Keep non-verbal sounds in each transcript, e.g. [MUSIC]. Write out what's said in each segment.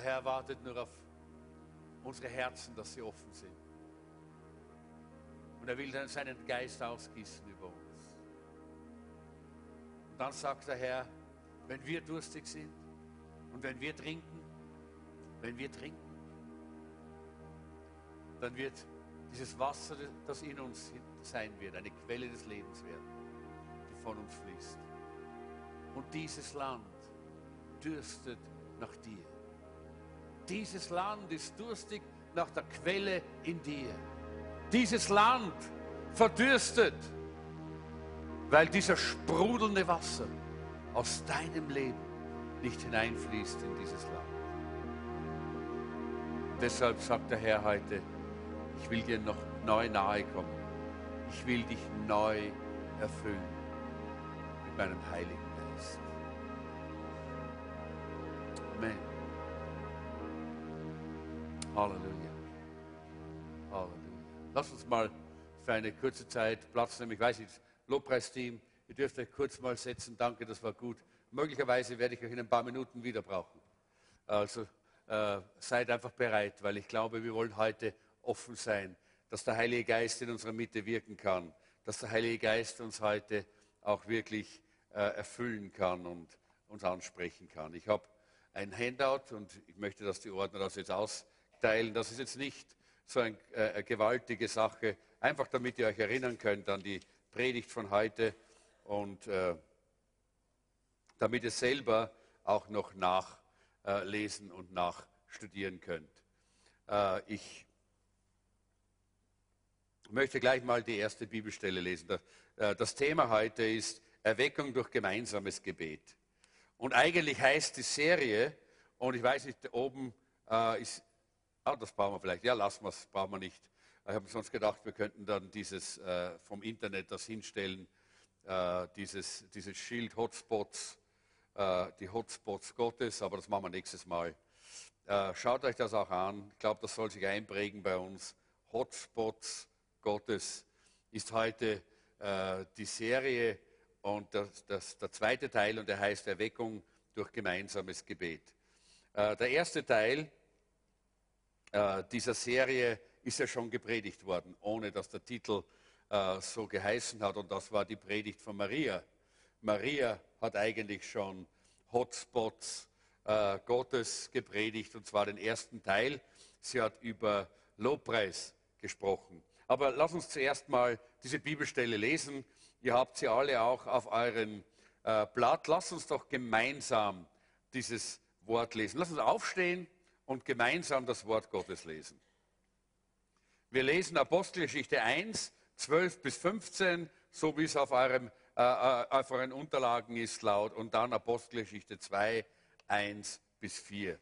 Der Herr wartet nur auf unsere Herzen, dass sie offen sind. Und er will dann seinen Geist ausgießen über uns. Und dann sagt der Herr, wenn wir durstig sind und wenn wir trinken, wenn wir trinken, dann wird dieses Wasser, das in uns sein wird, eine Quelle des Lebens werden, die von uns fließt. Und dieses Land dürstet nach dir. Dieses Land ist durstig nach der Quelle in dir. Dieses Land verdürstet, weil dieser sprudelnde Wasser aus deinem Leben nicht hineinfließt in dieses Land. Deshalb sagt der Herr heute, ich will dir noch neu nahe kommen. Ich will dich neu erfüllen mit meinem Heiligen Geist. Amen. Halleluja. Halleluja. Lass uns mal für eine kurze Zeit Platz nehmen. Ich weiß nicht, Lobpreisteam, ihr dürft euch kurz mal setzen. Danke, das war gut. Möglicherweise werde ich euch in ein paar Minuten wieder brauchen. Also äh, seid einfach bereit, weil ich glaube, wir wollen heute offen sein, dass der Heilige Geist in unserer Mitte wirken kann, dass der Heilige Geist uns heute auch wirklich äh, erfüllen kann und uns ansprechen kann. Ich habe ein Handout und ich möchte, dass die Ordner das jetzt austeilen. Das ist jetzt nicht so äh, eine gewaltige Sache, einfach damit ihr euch erinnern könnt an die Predigt von heute und äh, damit ihr selber auch noch nachlesen und nachstudieren könnt. Äh, ich möchte gleich mal die erste Bibelstelle lesen. Äh, das Thema heute ist Erweckung durch gemeinsames Gebet. Und eigentlich heißt die Serie, und ich weiß nicht, oben äh, ist, ah, das brauchen wir vielleicht, ja, lassen wir es, brauchen wir nicht. Ich habe sonst gedacht, wir könnten dann dieses äh, vom Internet das hinstellen, äh, dieses, dieses Schild Hotspots, äh, die Hotspots Gottes, aber das machen wir nächstes Mal. Äh, schaut euch das auch an. Ich glaube, das soll sich einprägen bei uns. Hotspots Gottes ist heute äh, die Serie und das, das, der zweite Teil und der heißt Erweckung durch gemeinsames Gebet. Äh, der erste Teil äh, dieser Serie ist ja schon gepredigt worden, ohne dass der Titel äh, so geheißen hat und das war die Predigt von Maria. Maria hat eigentlich schon Hotspots äh, Gottes gepredigt und zwar den ersten Teil. Sie hat über Lobpreis gesprochen. Aber lass uns zuerst mal diese Bibelstelle lesen. Ihr habt sie alle auch auf euren äh, Blatt. Lass uns doch gemeinsam dieses Wort lesen. Lass uns aufstehen und gemeinsam das Wort Gottes lesen. Wir lesen Apostelgeschichte 1, 12 bis 15, so wie es auf, eurem, äh, äh, auf euren Unterlagen ist laut, und dann Apostelgeschichte 2, 1 bis 4.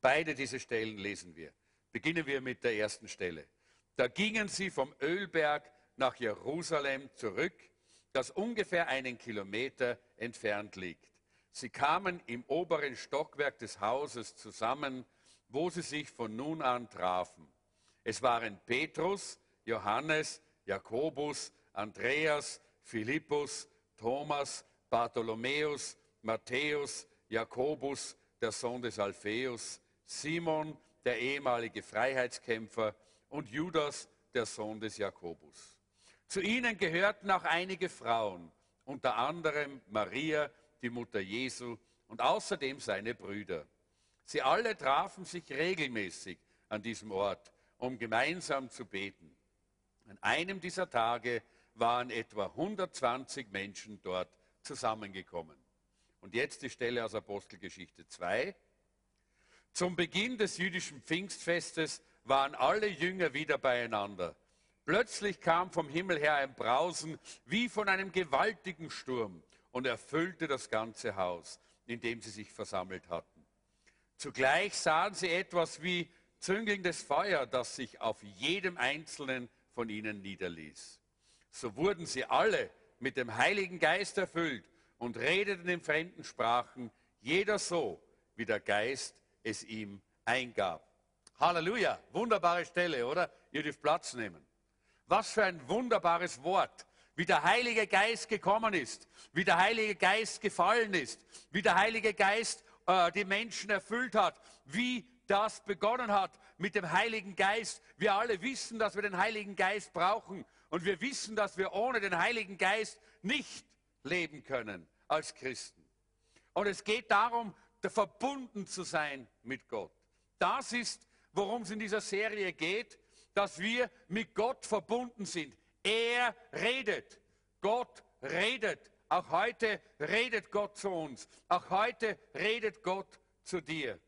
Beide diese Stellen lesen wir. Beginnen wir mit der ersten Stelle. Da gingen sie vom Ölberg nach Jerusalem zurück, das ungefähr einen Kilometer entfernt liegt. Sie kamen im oberen Stockwerk des Hauses zusammen, wo sie sich von nun an trafen. Es waren Petrus, Johannes, Jakobus, Andreas, Philippus, Thomas, Bartholomäus, Matthäus, Jakobus, der Sohn des Alpheus, Simon, der ehemalige Freiheitskämpfer, und Judas, der Sohn des Jakobus. Zu ihnen gehörten auch einige Frauen, unter anderem Maria, die Mutter Jesu, und außerdem seine Brüder. Sie alle trafen sich regelmäßig an diesem Ort, um gemeinsam zu beten. An einem dieser Tage waren etwa 120 Menschen dort zusammengekommen. Und jetzt die Stelle aus Apostelgeschichte 2. Zum Beginn des jüdischen Pfingstfestes waren alle Jünger wieder beieinander. Plötzlich kam vom Himmel her ein Brausen wie von einem gewaltigen Sturm und erfüllte das ganze Haus, in dem sie sich versammelt hatten. Zugleich sahen sie etwas wie züngelndes Feuer, das sich auf jedem einzelnen von ihnen niederließ. So wurden sie alle mit dem Heiligen Geist erfüllt und redeten in fremden Sprachen, jeder so, wie der Geist es ihm eingab. Halleluja, wunderbare Stelle, oder? Ihr dürft Platz nehmen. Was für ein wunderbares Wort, wie der Heilige Geist gekommen ist, wie der Heilige Geist gefallen ist, wie der Heilige Geist äh, die Menschen erfüllt hat, wie das begonnen hat mit dem Heiligen Geist. Wir alle wissen, dass wir den Heiligen Geist brauchen und wir wissen, dass wir ohne den Heiligen Geist nicht leben können als Christen. Und es geht darum, verbunden zu sein mit Gott. Das ist, worum es in dieser Serie geht, dass wir mit Gott verbunden sind. Er redet. Gott redet. Auch heute redet Gott zu uns. Auch heute redet Gott zu dir.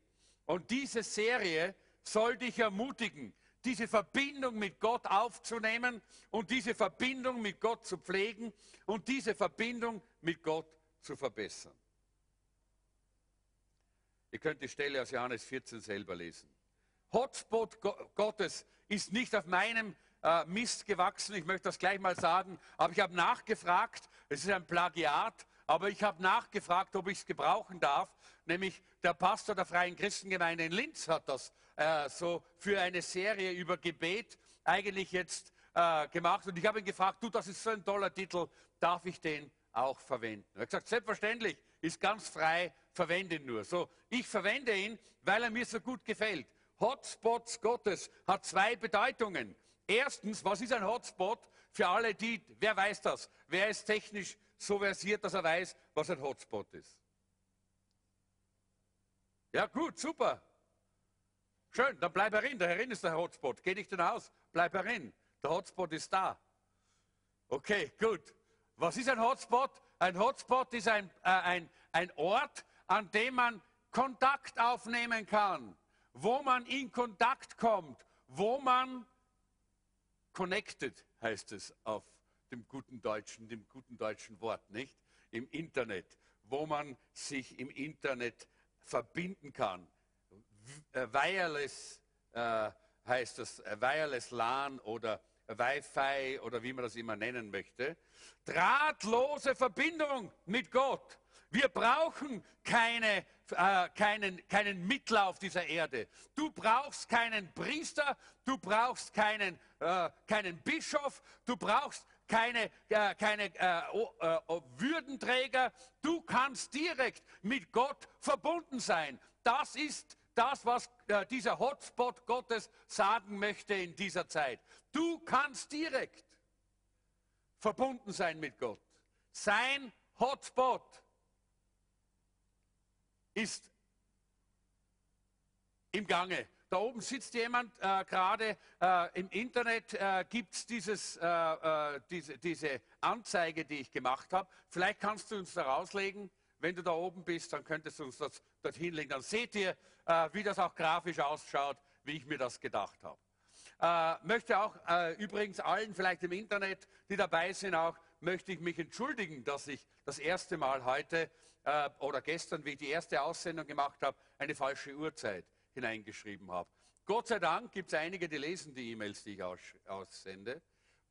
Und diese Serie soll dich ermutigen, diese Verbindung mit Gott aufzunehmen und diese Verbindung mit Gott zu pflegen und diese Verbindung mit Gott zu verbessern. Ihr könnt die Stelle aus Johannes 14 selber lesen. Hotspot Gottes ist nicht auf meinem äh, Mist gewachsen, ich möchte das gleich mal sagen, aber ich habe nachgefragt, es ist ein Plagiat, aber ich habe nachgefragt, ob ich es gebrauchen darf, nämlich der Pastor der Freien Christengemeinde in Linz hat das äh, so für eine Serie über Gebet eigentlich jetzt äh, gemacht und ich habe ihn gefragt, du, das ist so ein toller Titel, darf ich den auch verwenden? Er hat gesagt, selbstverständlich, ist ganz frei, verwende ihn nur. So, ich verwende ihn, weil er mir so gut gefällt. Hotspots Gottes hat zwei Bedeutungen. Erstens, was ist ein Hotspot? Für alle die, wer weiß das? Wer ist technisch so versiert, dass er weiß, was ein Hotspot ist? Ja, gut, super. Schön, dann bleib herin. Da herin ist der Hotspot. Geh nicht hinaus, bleib herin. Der Hotspot ist da. Okay, gut. Was ist ein Hotspot? Ein Hotspot ist ein, äh, ein, ein Ort, an dem man Kontakt aufnehmen kann, wo man in Kontakt kommt, wo man connected heißt es auf dem guten deutschen, dem guten deutschen Wort, nicht? Im Internet, wo man sich im Internet verbinden kann. Äh, wireless äh, heißt das, äh, Wireless LAN oder Wi-Fi oder wie man das immer nennen möchte. Drahtlose Verbindung mit Gott. Wir brauchen keine, äh, keinen, keinen Mittler auf dieser Erde. Du brauchst keinen Priester, du brauchst keinen, äh, keinen Bischof, du brauchst keine, äh, keine äh, äh, Würdenträger. Du kannst direkt mit Gott verbunden sein. Das ist das, was äh, dieser Hotspot Gottes sagen möchte in dieser Zeit. Du kannst direkt verbunden sein mit Gott. Sein Hotspot ist im Gange. Da oben sitzt jemand äh, gerade äh, im Internet, äh, gibt es äh, äh, diese, diese Anzeige, die ich gemacht habe. Vielleicht kannst du uns da rauslegen. Wenn du da oben bist, dann könntest du uns das dorthin legen. Dann seht ihr, äh, wie das auch grafisch ausschaut, wie ich mir das gedacht habe. Äh, möchte auch übrigens allen vielleicht im Internet, die dabei sind, auch möchte ich mich entschuldigen, dass ich das erste Mal heute äh, oder gestern, wie ich die erste Aussendung gemacht habe, eine falsche Uhrzeit hineingeschrieben habe. Gott sei Dank gibt es einige, die lesen die E-Mails, die ich aus, aussende.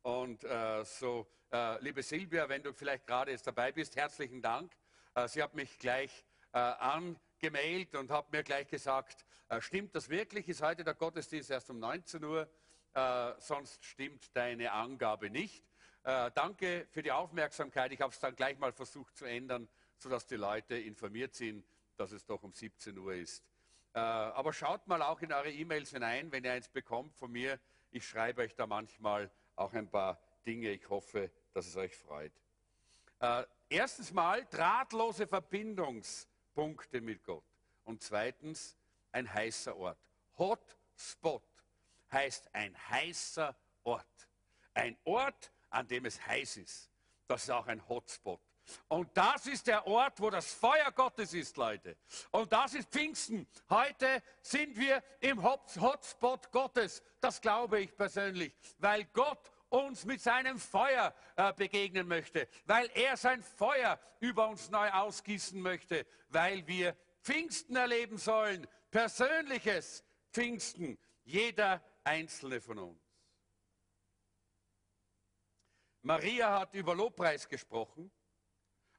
Und äh, so, äh, liebe Silvia, wenn du vielleicht gerade jetzt dabei bist, herzlichen Dank. Äh, sie hat mich gleich äh, angemailt und hat mir gleich gesagt, äh, stimmt das wirklich? Ist heute der Gottesdienst erst um 19 Uhr? Äh, sonst stimmt deine Angabe nicht. danke für die Aufmerksamkeit. Ich habe es dann gleich mal versucht zu ändern sodass die Leute informiert sind, dass es doch um 17 Uhr ist. Äh, aber schaut mal auch in eure E-Mails hinein, wenn ihr eins bekommt von mir. Ich schreibe euch da manchmal auch ein paar Dinge. Ich hoffe, dass es euch freut. Äh, erstens mal drahtlose Verbindungspunkte mit Gott. Und zweitens ein heißer Ort. Hotspot heißt ein heißer Ort. Ein Ort, an dem es heiß ist. Das ist auch ein Hotspot. Und das ist der Ort, wo das Feuer Gottes ist, Leute. Und das ist Pfingsten. Heute sind wir im Hotspot Gottes. Das glaube ich persönlich, weil Gott uns mit seinem Feuer äh, begegnen möchte, weil er sein Feuer über uns neu ausgießen möchte, weil wir Pfingsten erleben sollen, persönliches Pfingsten, jeder einzelne von uns. Maria hat über Lobpreis gesprochen.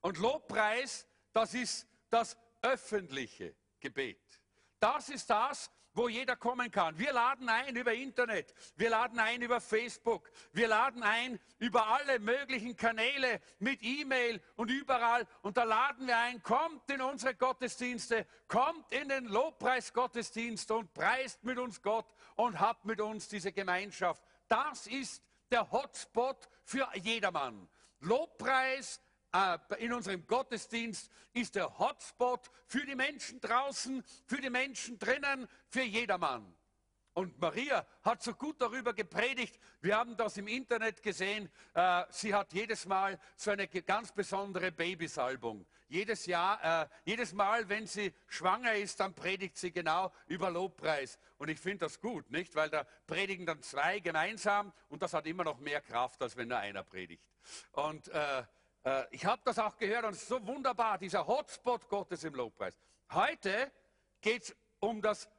Und Lobpreis, das ist das öffentliche Gebet. Das ist das, wo jeder kommen kann. Wir laden ein über Internet, wir laden ein über Facebook, wir laden ein über alle möglichen Kanäle mit E-Mail und überall. Und da laden wir ein, kommt in unsere Gottesdienste, kommt in den Lobpreisgottesdienst und preist mit uns Gott und habt mit uns diese Gemeinschaft. Das ist der Hotspot für jedermann. Lobpreis, in unserem Gottesdienst ist der Hotspot für die Menschen draußen, für die Menschen drinnen, für jedermann. Und Maria hat so gut darüber gepredigt. Wir haben das im Internet gesehen. Äh, sie hat jedes Mal so eine ganz besondere Babysalbung. Jedes Jahr, äh, jedes Mal, wenn sie schwanger ist, dann predigt sie genau über Lobpreis. Und ich finde das gut, nicht? Weil da predigen dann zwei gemeinsam und das hat immer noch mehr Kraft, als wenn nur einer predigt. Und äh, äh, ich habe das auch gehört und es ist so wunderbar, dieser Hotspot Gottes im Lobpreis. Heute geht es um das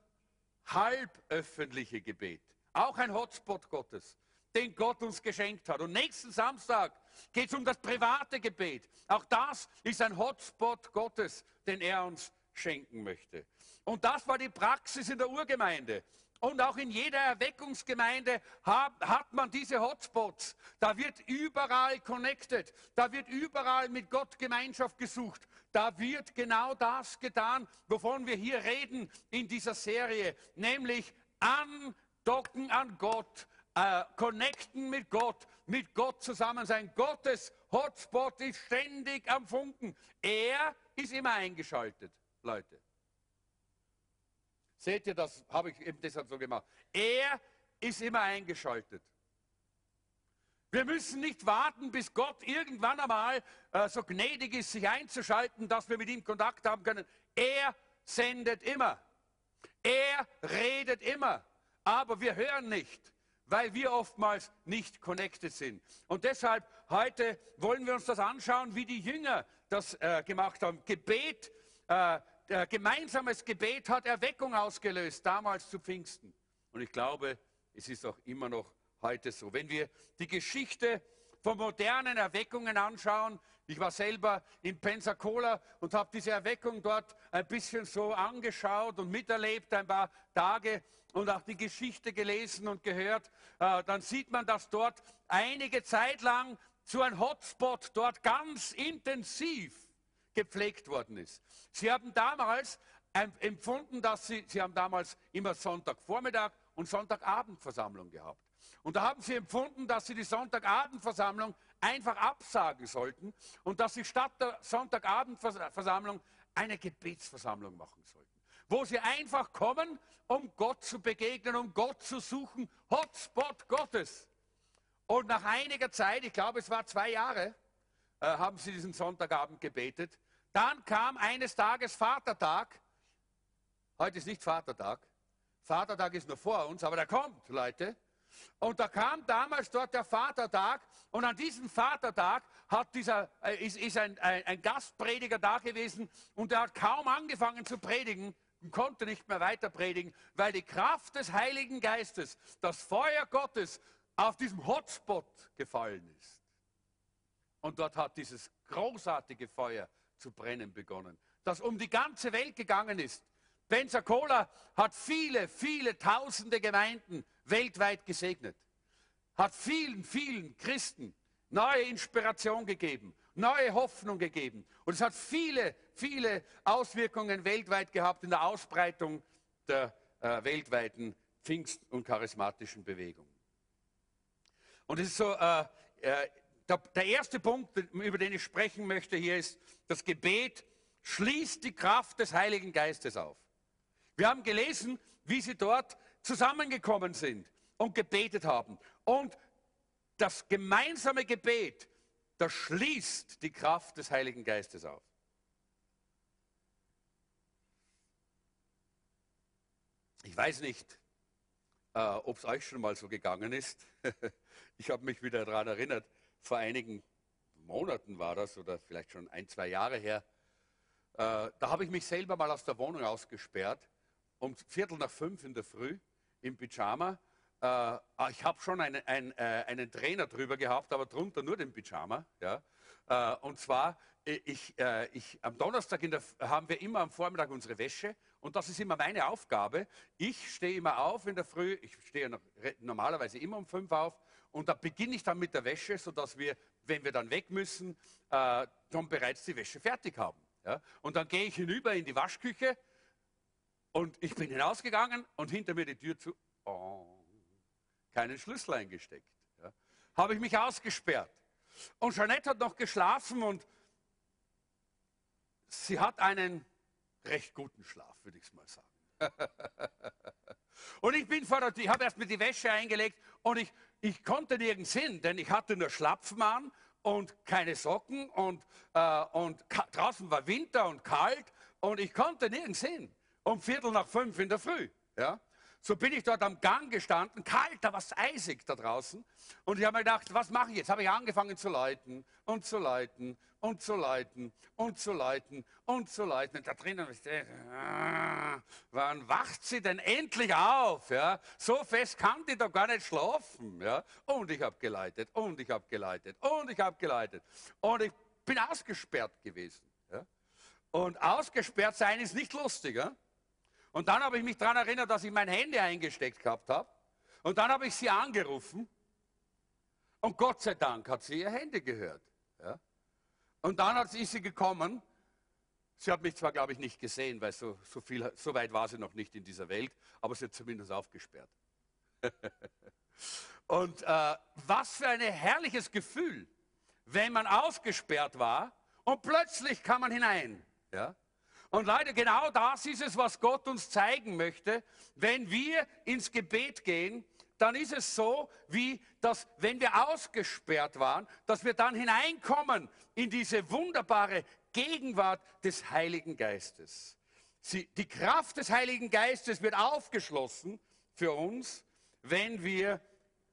halböffentliche Gebet. Auch ein Hotspot Gottes, den Gott uns geschenkt hat. Und nächsten Samstag geht es um das private Gebet. Auch das ist ein Hotspot Gottes, den er uns schenken möchte. Und das war die Praxis in der Urgemeinde. Und auch in jeder Erweckungsgemeinde hat, man diese Hotspots. Da wird überall connected. Da wird überall mit Gott Gemeinschaft gesucht. Da wird genau das getan, wovon wir hier reden in dieser Serie, nämlich andocken an Gott, äh, connecten mit Gott, mit Gott zusammen sein. Gottes Hotspot ist ständig am Funken. Er ist immer eingeschaltet, Leute. Seht ihr, das habe ich eben deshalb so gemacht. Er ist immer eingeschaltet. Wir müssen nicht warten, bis Gott irgendwann einmal äh, so gnädig ist, sich einzuschalten, dass wir mit ihm Kontakt haben können. Er sendet immer. Er redet immer. Aber wir hören nicht, weil wir oftmals nicht connected sind. Und deshalb heute wollen wir uns das anschauen, wie die Jünger das äh, gemacht haben. Gebet äh, der gemeinsames Gebet hat Erweckung ausgelöst, damals zu Pfingsten. Und ich glaube, es ist auch immer noch heute so. Wenn wir die Geschichte von modernen Erweckungen anschauen, ich war selber in Pensacola und habe diese Erweckung dort ein bisschen so angeschaut und miterlebt, ein paar Tage und auch die Geschichte gelesen und gehört, äh, dann sieht man, dass dort einige Zeit lang so ein Hotspot dort ganz intensiv gepflegt worden ist. Sie haben damals empfunden, dass sie, sie haben damals immer Sonntagvormittag und Sonntagabendversammlung gehabt. Und da haben sie empfunden, dass sie die Sonntagabendversammlung einfach absagen sollten und dass sie statt der Sonntagabendversammlung eine Gebetsversammlung machen sollten. Wo sie einfach kommen, um Gott zu begegnen, um Gott zu suchen. Hotspot Gottes. Und nach einiger Zeit, ich glaube es war zwei Jahre, äh, haben sie diesen Sonntagabend gebetet. Dann kam eines Tages Vatertag. Heute ist nicht Vatertag. Vatertag ist nur vor uns, aber der kommt, Leute. Und da kam damals dort der Vatertag und an diesem Vatertag hat dieser, äh, ist, ist ein, ein, ein, Gastprediger da gewesen und er hat kaum angefangen zu predigen und konnte nicht mehr weiter predigen, weil die Kraft des Heiligen Geistes, das Feuer Gottes auf diesem Hotspot gefallen ist. Und dort hat dieses großartige Feuer zu brennen begonnen, das um die ganze Welt gegangen ist. Pensacola hat viele, viele tausende Gemeinden weltweit gesegnet, hat vielen, vielen Christen neue Inspiration gegeben, neue Hoffnung gegeben. Und es hat viele, viele Auswirkungen weltweit gehabt in der Ausbreitung der äh, weltweiten Pfingst- und charismatischen Bewegung. Und es ist so, äh, äh, der, erste Punkt, über den ich sprechen möchte hier, ist, das Gebet schließt die Kraft des Heiligen Geistes auf. Wir haben gelesen, wie sie dort zusammengekommen sind und gebetet haben. Und das gemeinsame Gebet, das schließt die Kraft des Heiligen Geistes auf. Ich weiß nicht, äh, ob es euch schon mal so gegangen ist. [LAUGHS] ich habe mich wieder daran erinnert, vor einigen Monaten war das oder vielleicht schon ein, zwei Jahre her. Äh, da habe ich mich selber mal aus der Wohnung ausgesperrt, um Viertel nach fünf in der Früh im Pyjama. Äh, ich habe schon einen, einen, äh, einen, Trainer drüber gehabt, aber drunter nur den Pyjama. Ja. Äh, und zwar, ich, äh, ich, am Donnerstag der, haben wir immer am Vormittag unsere Wäsche Und das ist immer meine Aufgabe. Ich stehe immer auf in der Früh, ich stehe normalerweise immer um fünf auf und da beginne ich dann mit der Wäsche, sodass wir, wenn wir dann weg müssen, äh, schon bereits die Wäsche fertig haben. Ja? Und dann gehe ich hinüber in die Waschküche und ich bin hinausgegangen und hinter mir die Tür zu. Oh, keinen Schlüssel eingesteckt. Ja? Habe ich mich ausgesperrt. Und Jeanette hat noch geschlafen und sie hat einen recht guten Schlaf, würde ich es mal sagen. [LAUGHS] und ich bin vor der Tür, ich habe erst mit die Wäsche eingelegt und ich, ich konnte nirgends hin, denn ich hatte nur Schlapfen an und keine Socken und, äh, und draußen war Winter und kalt und ich konnte nirgends hin. Um Viertel nach fünf in der Früh. Ja? So bin ich dort am Gang gestanden, kalt, da war es eisig da draußen. Und ich habe mir gedacht, was mache ich jetzt? Habe ich angefangen zu leiten und zu leiten und zu leiten und zu leiten und zu leiten. Und da drinnen, ah, wann wacht sie denn endlich auf? Ja? So fest kann die doch gar nicht schlafen. Ja? Und ich habe geleitet und ich habe geleitet und ich habe geleitet. Und ich bin ausgesperrt gewesen. Ja? Und ausgesperrt sein ist nicht lustig. Und dann habe ich mich daran erinnert, dass ich mein Handy eingesteckt gehabt habe. Und dann habe ich sie angerufen. Und Gott sei Dank hat sie ihr Handy gehört. Ja? Und dann hat sie, ist sie gekommen. Sie hat mich zwar, glaube ich, nicht gesehen, weil so, so, viel, so weit war sie noch nicht in dieser Welt, aber sie hat zumindest aufgesperrt. [LAUGHS] und äh, was für ein herrliches Gefühl, wenn man ausgesperrt war und plötzlich kam man hinein. Ja? Und Leute, genau das ist es, was Gott uns zeigen möchte. Wenn wir ins Gebet gehen, dann ist es so, wie dass, wenn wir ausgesperrt waren, dass wir dann hineinkommen in diese wunderbare Gegenwart des Heiligen Geistes. Sie, die Kraft des Heiligen Geistes wird aufgeschlossen für uns, wenn wir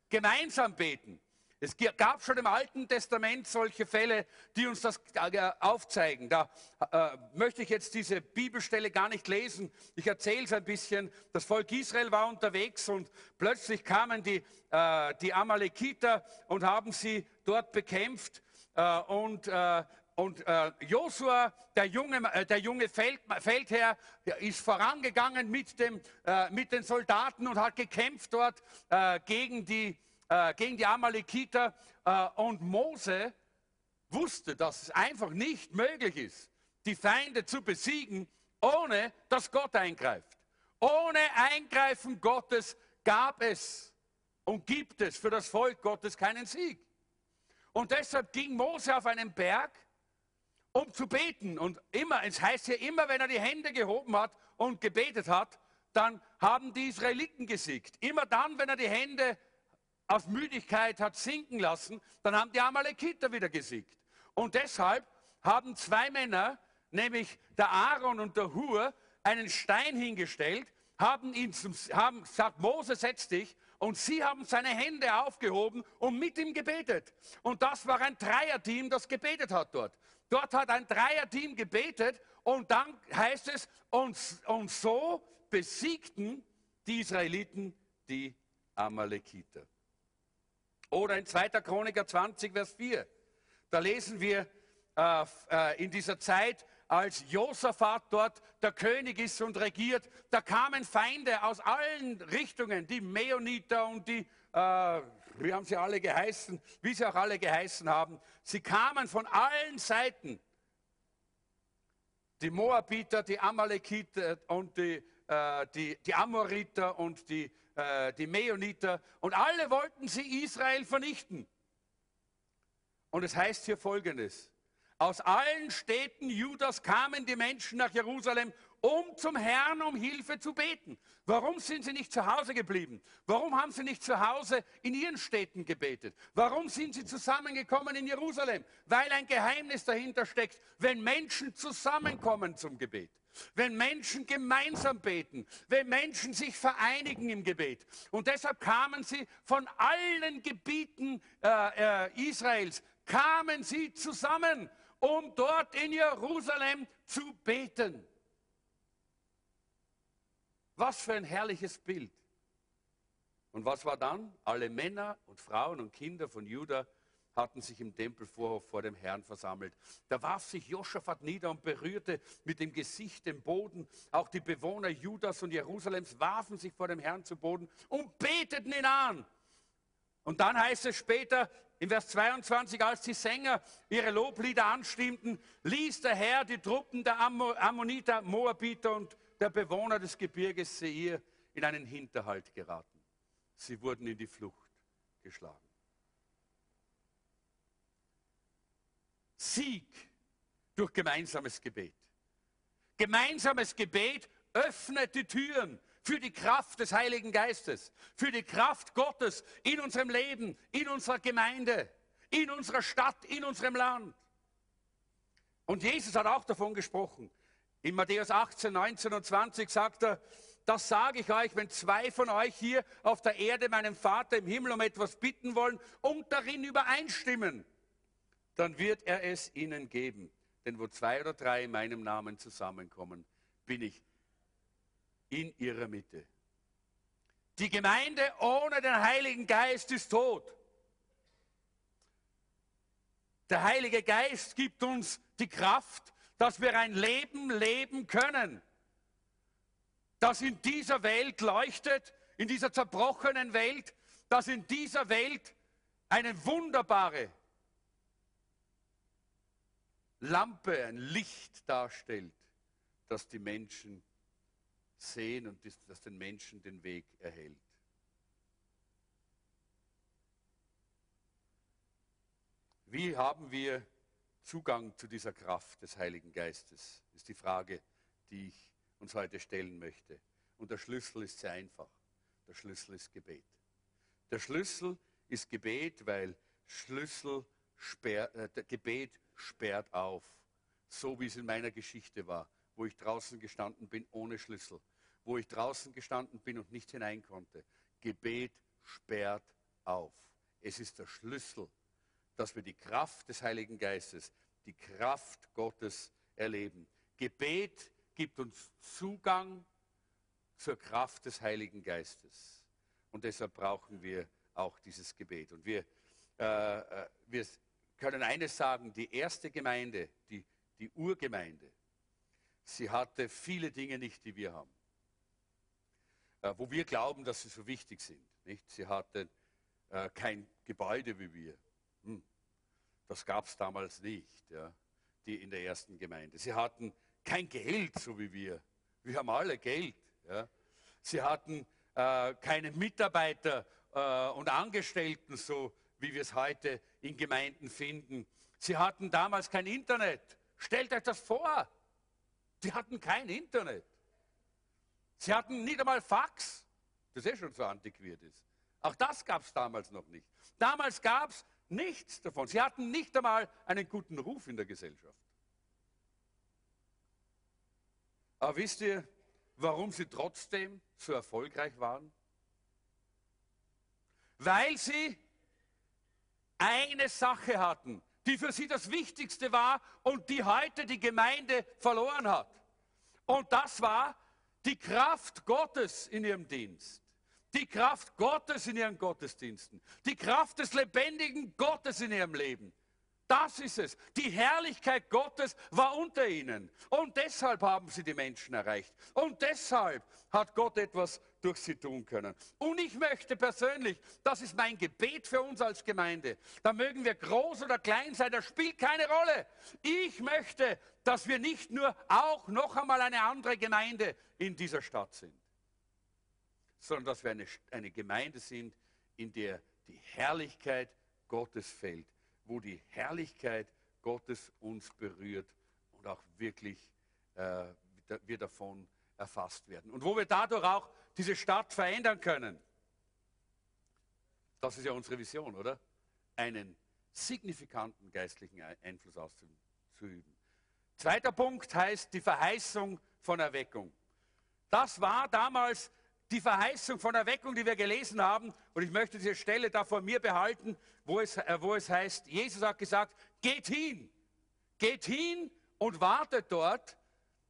gemeinsam beten. Es gab schon im Alten Testament solche Fälle, die uns das äh, aufzeigen. Da äh, möchte ich jetzt diese Bibelstelle gar nicht lesen. Ich erzähle es ein bisschen. Das Volk Israel war unterwegs und plötzlich kamen die, äh, die Amalekiter und haben sie dort bekämpft. Äh, und äh, und äh, Josua, der junge, der junge Feld, Feldherr, ist vorangegangen mit, dem, mit den Soldaten und hat gekämpft dort gegen die äh, gegen die Amalekiter. Äh, und Mose wusste, dass es einfach nicht möglich ist, die Feinde zu besiegen, ohne dass Gott eingreift. Ohne Eingreifen Gottes gab es und gibt es für das Volk Gottes keinen Sieg. Und deshalb ging Mose auf einen Berg, um zu beten. Und immer, es heißt hier immer, wenn er die Hände gehoben hat und gebetet hat, dann haben die Israeliten gesiegt. Immer dann, wenn er die Hände aus Müdigkeit hat sinken lassen, dann haben die Amalekiter wieder gesiegt. Und deshalb haben zwei Männer, nämlich der Aaron und der Hur, einen Stein hingestellt, haben ihn zum, haben gesagt, Mose, setz dich. Und sie haben seine Hände aufgehoben und mit ihm gebetet. Und das war ein Dreierteam, das gebetet hat dort. Dort hat ein Dreierteam gebetet und dann heißt es, und, und so besiegten die Israeliten die Amalekiter. Oder in 2. Chroniker 20, Vers 4. Da lesen wir äh, äh, in dieser Zeit, als Josaphat dort der König ist und regiert, da kamen Feinde aus allen Richtungen, die Meoniter und die, äh, wie haben sie alle geheißen, wie sie auch alle geheißen haben. Sie kamen von allen Seiten. Die Moabiter, die Amalekiter und die, äh, die, die Amoriter und die äh, die Meoniter, und alle wollten sie Israel vernichten. Und es heißt hier folgendes. Aus allen Städten Judas kamen die Menschen nach Jerusalem, um zum Herrn um Hilfe zu beten. Warum sind sie nicht zu Hause geblieben? Warum haben sie nicht zu Hause in ihren Städten gebetet? Warum sind sie zusammengekommen in Jerusalem? Weil ein Geheimnis dahinter steckt, wenn Menschen zusammenkommen zum Gebet. Wenn Menschen gemeinsam beten, wenn Menschen sich vereinigen im Gebet. Und deshalb kamen sie von allen Gebieten äh, äh, Israels, kamen sie zusammen, um dort in Jerusalem zu beten. Was für ein herrliches Bild. Und was war dann? Alle Männer und Frauen und Kinder von Juda hatten sich im Tempelvorhof vor dem Herrn versammelt. Da warf sich Joschafat nieder und berührte mit dem Gesicht den Boden. Auch die Bewohner Judas und Jerusalems warfen sich vor dem Herrn zu Boden und beteten ihn an. Und dann heißt es später in Vers 22, als die Sänger ihre Loblieder anstimmten, ließ der Herr die Truppen der Ammoniter, Moabiter und der Bewohner des Gebirges Seir in einen Hinterhalt geraten. Sie wurden in die Flucht geschlagen. Sieg durch gemeinsames Gebet. Gemeinsames Gebet öffnet die Türen für die Kraft des Heiligen Geistes, für die Kraft Gottes in unserem Leben, in unserer Gemeinde, in unserer Stadt, in unserem Land. Und Jesus hat auch davon gesprochen. In Matthäus 18, 19 und 20 sagt er, das sage ich euch, wenn zwei von euch hier auf der Erde meinem Vater im Himmel um etwas bitten wollen und darin übereinstimmen, dann wird er es ihnen geben. Denn wo zwei oder drei in meinem Namen zusammenkommen, bin ich in ihrer Mitte. Die Gemeinde ohne den Heiligen Geist ist tot. Der Heilige Geist gibt uns die Kraft, dass wir ein Leben leben können, das in dieser Welt leuchtet, in dieser zerbrochenen Welt, das in dieser Welt eine wunderbare Lampe, ein Licht darstellt, das die Menschen sehen und das den Menschen den Weg erhält. Wie haben wir Zugang zu dieser Kraft des Heiligen Geistes? Ist die Frage, die ich uns heute stellen möchte. Und der Schlüssel ist sehr einfach. Der Schlüssel ist Gebet. Der Schlüssel ist Gebet, weil Schlüssel sperr, äh, Gebet sperrt auf. So wie es in meiner Geschichte war wo ich draußen gestanden bin ohne Schlüssel, wo ich draußen gestanden bin und nicht hinein konnte. Gebet sperrt auf. Es ist der Schlüssel, dass wir die Kraft des Heiligen Geistes, die Kraft Gottes erleben. Gebet gibt uns Zugang zur Kraft des Heiligen Geistes. Und deshalb brauchen wir auch dieses Gebet. Und wir, äh, äh wir können eines sagen, die erste Gemeinde, die, die Urgemeinde, sie hatte viele Dinge nicht, die wir haben. Äh, wo wir glauben, dass sie so wichtig sind. Nicht? Sie hatte äh, kein Gebäude wie wir. Hm. Das gab es damals nicht, ja, die in der ersten Gemeinde. Sie hatten kein Geld, so wie wir. Wir haben alle Geld. Ja. Sie hatten äh, keine Mitarbeiter äh, und Angestellten, so wie wir es heute in Gemeinden finden. Sie hatten damals kein Internet. Stellt euch das vor. Die hatten kein Internet. Sie hatten nicht einmal Fax, das eh schon so antiquiert ist. Auch das gab es damals noch nicht. Damals gab es nichts davon. Sie hatten nicht einmal einen guten Ruf in der Gesellschaft. Aber wisst ihr, warum sie trotzdem so erfolgreich waren? Weil sie eine Sache hatten, die für sie das Wichtigste war und die heute die Gemeinde verloren hat. Und das war die Kraft Gottes in ihrem Dienst. Die Kraft Gottes in ihren Gottesdiensten. Die Kraft des lebendigen Gottes in ihrem Leben. Das ist es. Die Herrlichkeit Gottes war unter ihnen. Und deshalb haben sie die Menschen erreicht. Und deshalb hat Gott etwas durch sie tun können. Und ich möchte persönlich, das ist mein Gebet für uns als Gemeinde, da mögen wir groß oder klein sein, das spielt keine Rolle. Ich möchte, dass wir nicht nur auch noch einmal eine andere Gemeinde in dieser Stadt sind, sondern dass wir eine, eine Gemeinde sind, in der die Herrlichkeit Gottes fällt wo die Herrlichkeit Gottes uns berührt und auch wirklich äh, wir davon erfasst werden. Und wo wir dadurch auch diese Stadt verändern können. Das ist ja unsere Vision, oder? Einen signifikanten geistlichen Einfluss auszuüben. Zweiter Punkt heißt die Verheißung von Erweckung. Das war damals die Verheißung von Erweckung, die wir gelesen haben, und ich möchte diese Stelle da vor mir behalten, wo es, äh, wo es heißt, Jesus hat gesagt, geht hin, geht hin und wartet dort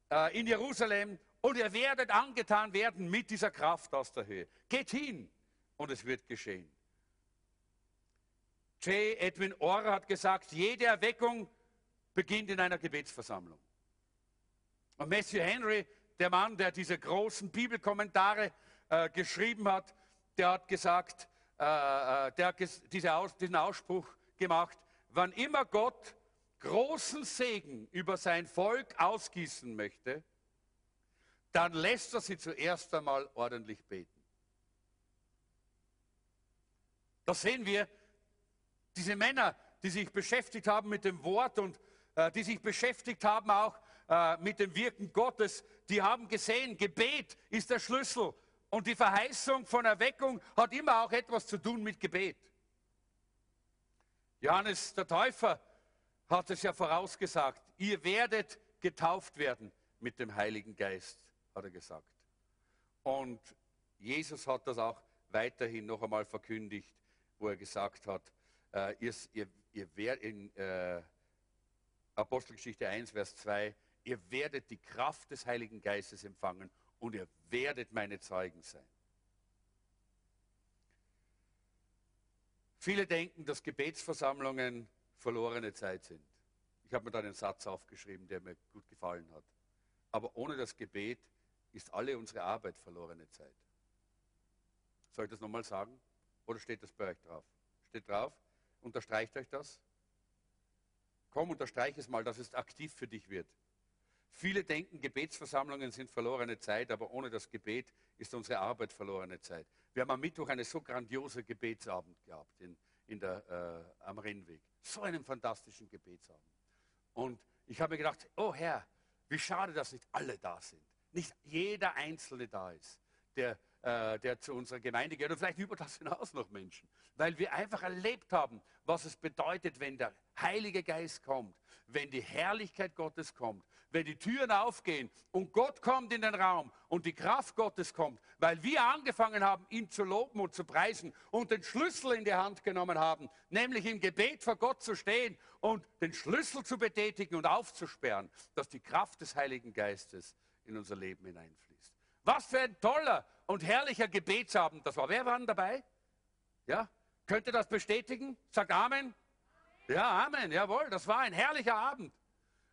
äh, in Jerusalem und ihr werdet angetan werden mit dieser Kraft aus der Höhe. Geht hin und es wird geschehen. J. Edwin Orr hat gesagt, jede Erweckung beginnt in einer Gebetsversammlung. Und Matthew Henry, der Mann, der diese großen Bibelkommentare äh, geschrieben hat, der hat gesagt, äh, äh der hat diese Aus, diesen Ausspruch gemacht, wann immer Gott großen Segen über sein Volk ausgießen möchte, dann lässt er sie zuerst einmal ordentlich beten. Da sehen wir diese Männer, die sich beschäftigt haben mit dem Wort und äh, die sich beschäftigt haben auch äh, mit dem Wirken Gottes, die haben gesehen, Gebet ist der Schlüssel. Und die Verheißung von Erweckung hat immer auch etwas zu tun mit Gebet. Johannes der Täufer hat es ja vorausgesagt, ihr werdet getauft werden mit dem Heiligen Geist, hat er gesagt. Und Jesus hat das auch weiterhin noch einmal verkündigt, wo er gesagt hat, äh, ihr, ihr, ihr werdet in äh, Apostelgeschichte 1, Vers 2, ihr werdet die Kraft des Heiligen Geistes empfangen und ihr werdet meine Zeugen sein. Viele denken, dass Gebetsversammlungen verlorene Zeit sind. Ich habe mir da einen Satz aufgeschrieben, der mir gut gefallen hat. Aber ohne das Gebet ist alle unsere Arbeit verlorene Zeit. Soll ich das nochmal sagen? Oder steht das bei euch drauf? Steht drauf? Unterstreicht euch das? Komm, unterstreich es mal, dass es aktiv für dich wird. Viele denken, Gebetsversammlungen sind verlorene Zeit, aber ohne das Gebet ist unsere Arbeit verlorene Zeit. Wir haben am Mittwoch eine so grandiose Gebetsabend gehabt in, in der, äh, am Rennweg. So einen fantastischen Gebetsabend. Und ich habe mir gedacht, oh Herr, wie schade, dass nicht alle da sind. Nicht jeder Einzelne da ist, der, äh, der zu unserer Gemeinde gehört und vielleicht über das hinaus noch Menschen. Weil wir einfach erlebt haben, was es bedeutet, wenn der Heilige Geist kommt, wenn die Herrlichkeit Gottes kommt, wenn die Türen aufgehen und Gott kommt in den Raum und die Kraft Gottes kommt, weil wir angefangen haben, ihn zu loben und zu preisen und den Schlüssel in die Hand genommen haben, nämlich im Gebet vor Gott zu stehen und den Schlüssel zu betätigen und aufzusperren, dass die Kraft des Heiligen Geistes in unser Leben hineinfließt. Was für ein toller und herrlicher Gebetsabend das war. Wer war denn dabei? Ja? Könnt ihr das bestätigen? Sagt Amen. Ja, Amen. Jawohl, das war ein herrlicher Abend.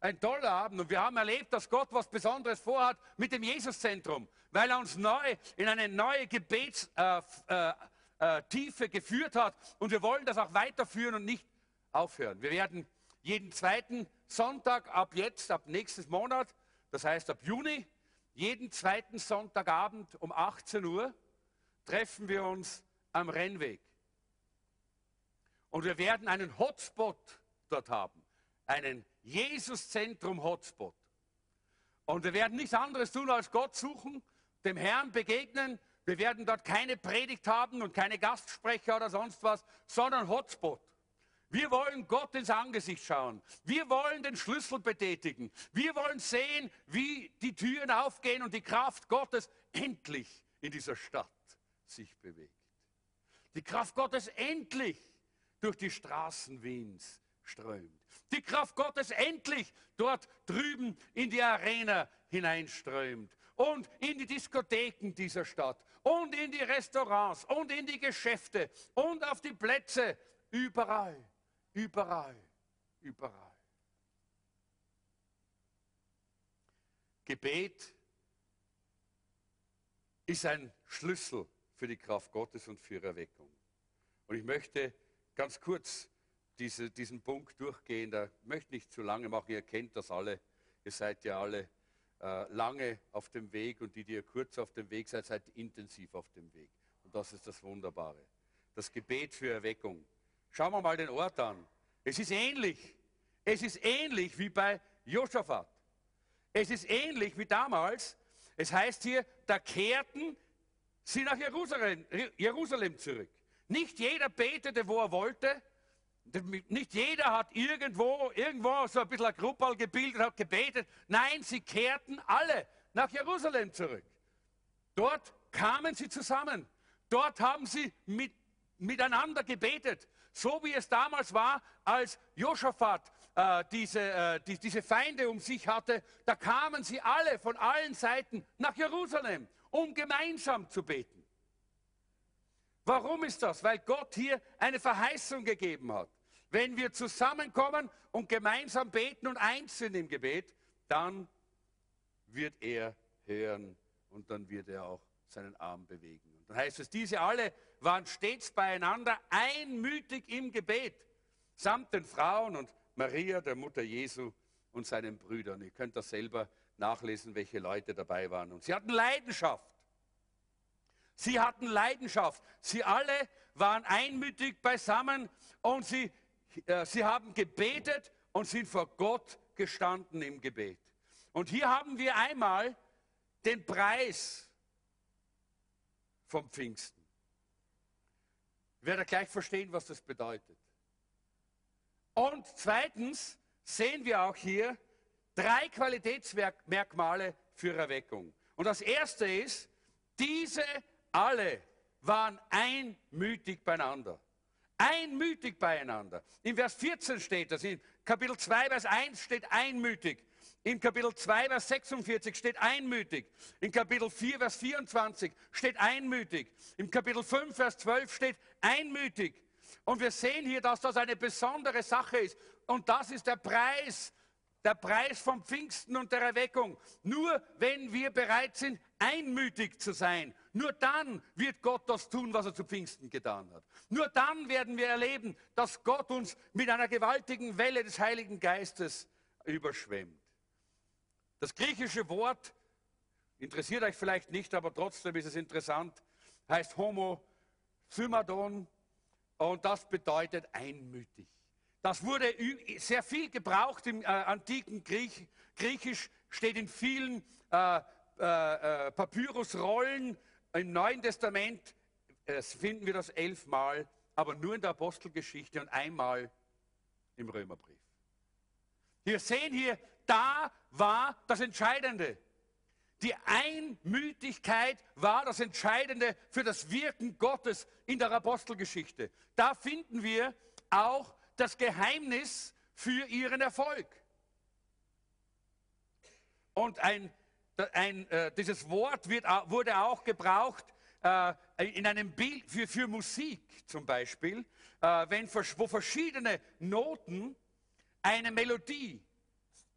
Ein toller Abend. Und wir haben erlebt, dass Gott was Besonderes vorhat mit dem Jesuszentrum, weil er uns neu in eine neue Gebetstiefe äh, äh, äh, geführt hat. Und wir wollen das auch weiterführen und nicht aufhören. Wir werden jeden zweiten Sonntag ab jetzt, ab nächstes Monat, das heißt ab Juni, jeden zweiten Sonntagabend um 18 Uhr treffen wir uns am Rennweg. Und wir werden einen Hotspot dort haben, einen Jesus-Zentrum-Hotspot. Und wir werden nichts anderes tun, als Gott suchen, dem Herrn begegnen. Wir werden dort keine Predigt haben und keine Gastsprecher oder sonst was, sondern Hotspot. Wir wollen Gott ins Angesicht schauen. Wir wollen den Schlüssel betätigen. Wir wollen sehen, wie die Türen aufgehen und die Kraft Gottes endlich in dieser Stadt sich bewegt. Die Kraft Gottes endlich durch die Straßen Wiens strömt. Die Kraft Gottes endlich dort drüben in die Arena hineinströmt und in die Diskotheken dieser Stadt und in die Restaurants und in die Geschäfte und auf die Plätze, überall, überall, überall. Gebet ist ein Schlüssel für die Kraft Gottes und für Erweckung. Und ich möchte ganz kurz diese, diesen Punkt durchgehen. Da möchte nicht zu lange machen. Ihr kennt das alle. Ihr seid ja alle äh, lange auf dem Weg und die, die ihr kurz auf dem Weg seid, seid intensiv auf dem Weg. Und das ist das Wunderbare. Das Gebet für Erweckung. Schauen wir mal den Ort an. Es ist ähnlich. Es ist ähnlich wie bei Josaphat. Es ist ähnlich wie damals. Es heißt hier, da kehrten sie nach Jerusalem, Jerusalem zurück. Nicht jeder betete, wo er wollte. Nicht jeder hat irgendwo, irgendwo so ein bisschen eine Gruppe gebildet, hat gebetet. Nein, sie kehrten alle nach Jerusalem zurück. Dort kamen sie zusammen. Dort haben sie mit, miteinander gebetet. So wie es damals war, als Josaphat äh, diese, äh, die, diese Feinde um sich hatte, da kamen sie alle von allen Seiten nach Jerusalem, um gemeinsam zu beten. Warum ist das? Weil Gott hier eine Verheißung gegeben hat. Wenn wir zusammenkommen und gemeinsam beten und eins sind im Gebet, dann wird er hören und dann wird er auch seinen Arm bewegen. Und dann heißt es, diese alle waren stets beieinander, einmütig im Gebet, samt den Frauen und Maria, der Mutter Jesu und seinen Brüdern. Ihr könnt das selber nachlesen, welche Leute dabei waren. Und sie hatten Leidenschaft. Sie hatten Leidenschaft. Sie alle waren einmütig beisammen und sie, äh, sie haben gebetet und sind vor Gott gestanden im Gebet. Und hier haben wir einmal den Preis vom Pfingsten. Ich werde gleich verstehen, was das bedeutet. Und zweitens sehen wir auch hier drei Qualitätsmerkmale für Erweckung. Und das erste ist, diese alle waren einmütig beieinander. Einmütig beieinander. In Vers 14 steht das, in Kapitel 2, Vers 1 steht einmütig. In Kapitel 2, Vers 46 steht einmütig. In Kapitel 4, Vers 24 steht einmütig. Im Kapitel 5, Vers 12 steht einmütig. Und wir sehen hier, dass das eine besondere Sache ist. Und das ist der Preis, der Preis vom Pfingsten und der Erweckung. Nur wenn wir bereit sind, einmütig zu sein, nur dann wird Gott das tun, was er zu Pfingsten getan hat. Nur dann werden wir erleben, dass Gott uns mit einer gewaltigen Welle des Heiligen Geistes überschwemmt. Das griechische Wort interessiert euch vielleicht nicht, aber trotzdem ist es interessant, heißt Homo Symadon und das bedeutet einmütig. Das wurde sehr viel gebraucht im äh, antiken Griech, Griechisch, steht in vielen äh, äh, äh Papyrusrollen. Im Neuen Testament äh, finden wir das elfmal, aber nur in der Apostelgeschichte und einmal im Römerbrief. Wir sehen hier, da war das Entscheidende. Die Einmütigkeit war das Entscheidende für das Wirken Gottes in der Apostelgeschichte. Da finden wir auch das Geheimnis für ihren Erfolg. Und ein, ein, äh, dieses Wort wird, wurde auch gebraucht äh, in einem Bild für, für Musik zum Beispiel, äh, wenn, wo verschiedene Noten eine Melodie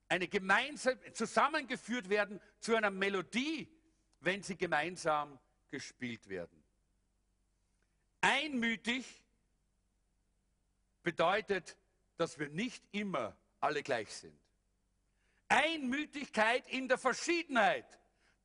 eine gemeinsam zusammengeführt werden zu einer Melodie, wenn sie gemeinsam gespielt werden. Einmütig bedeutet, dass wir nicht immer alle gleich sind. Einmütigkeit in der Verschiedenheit,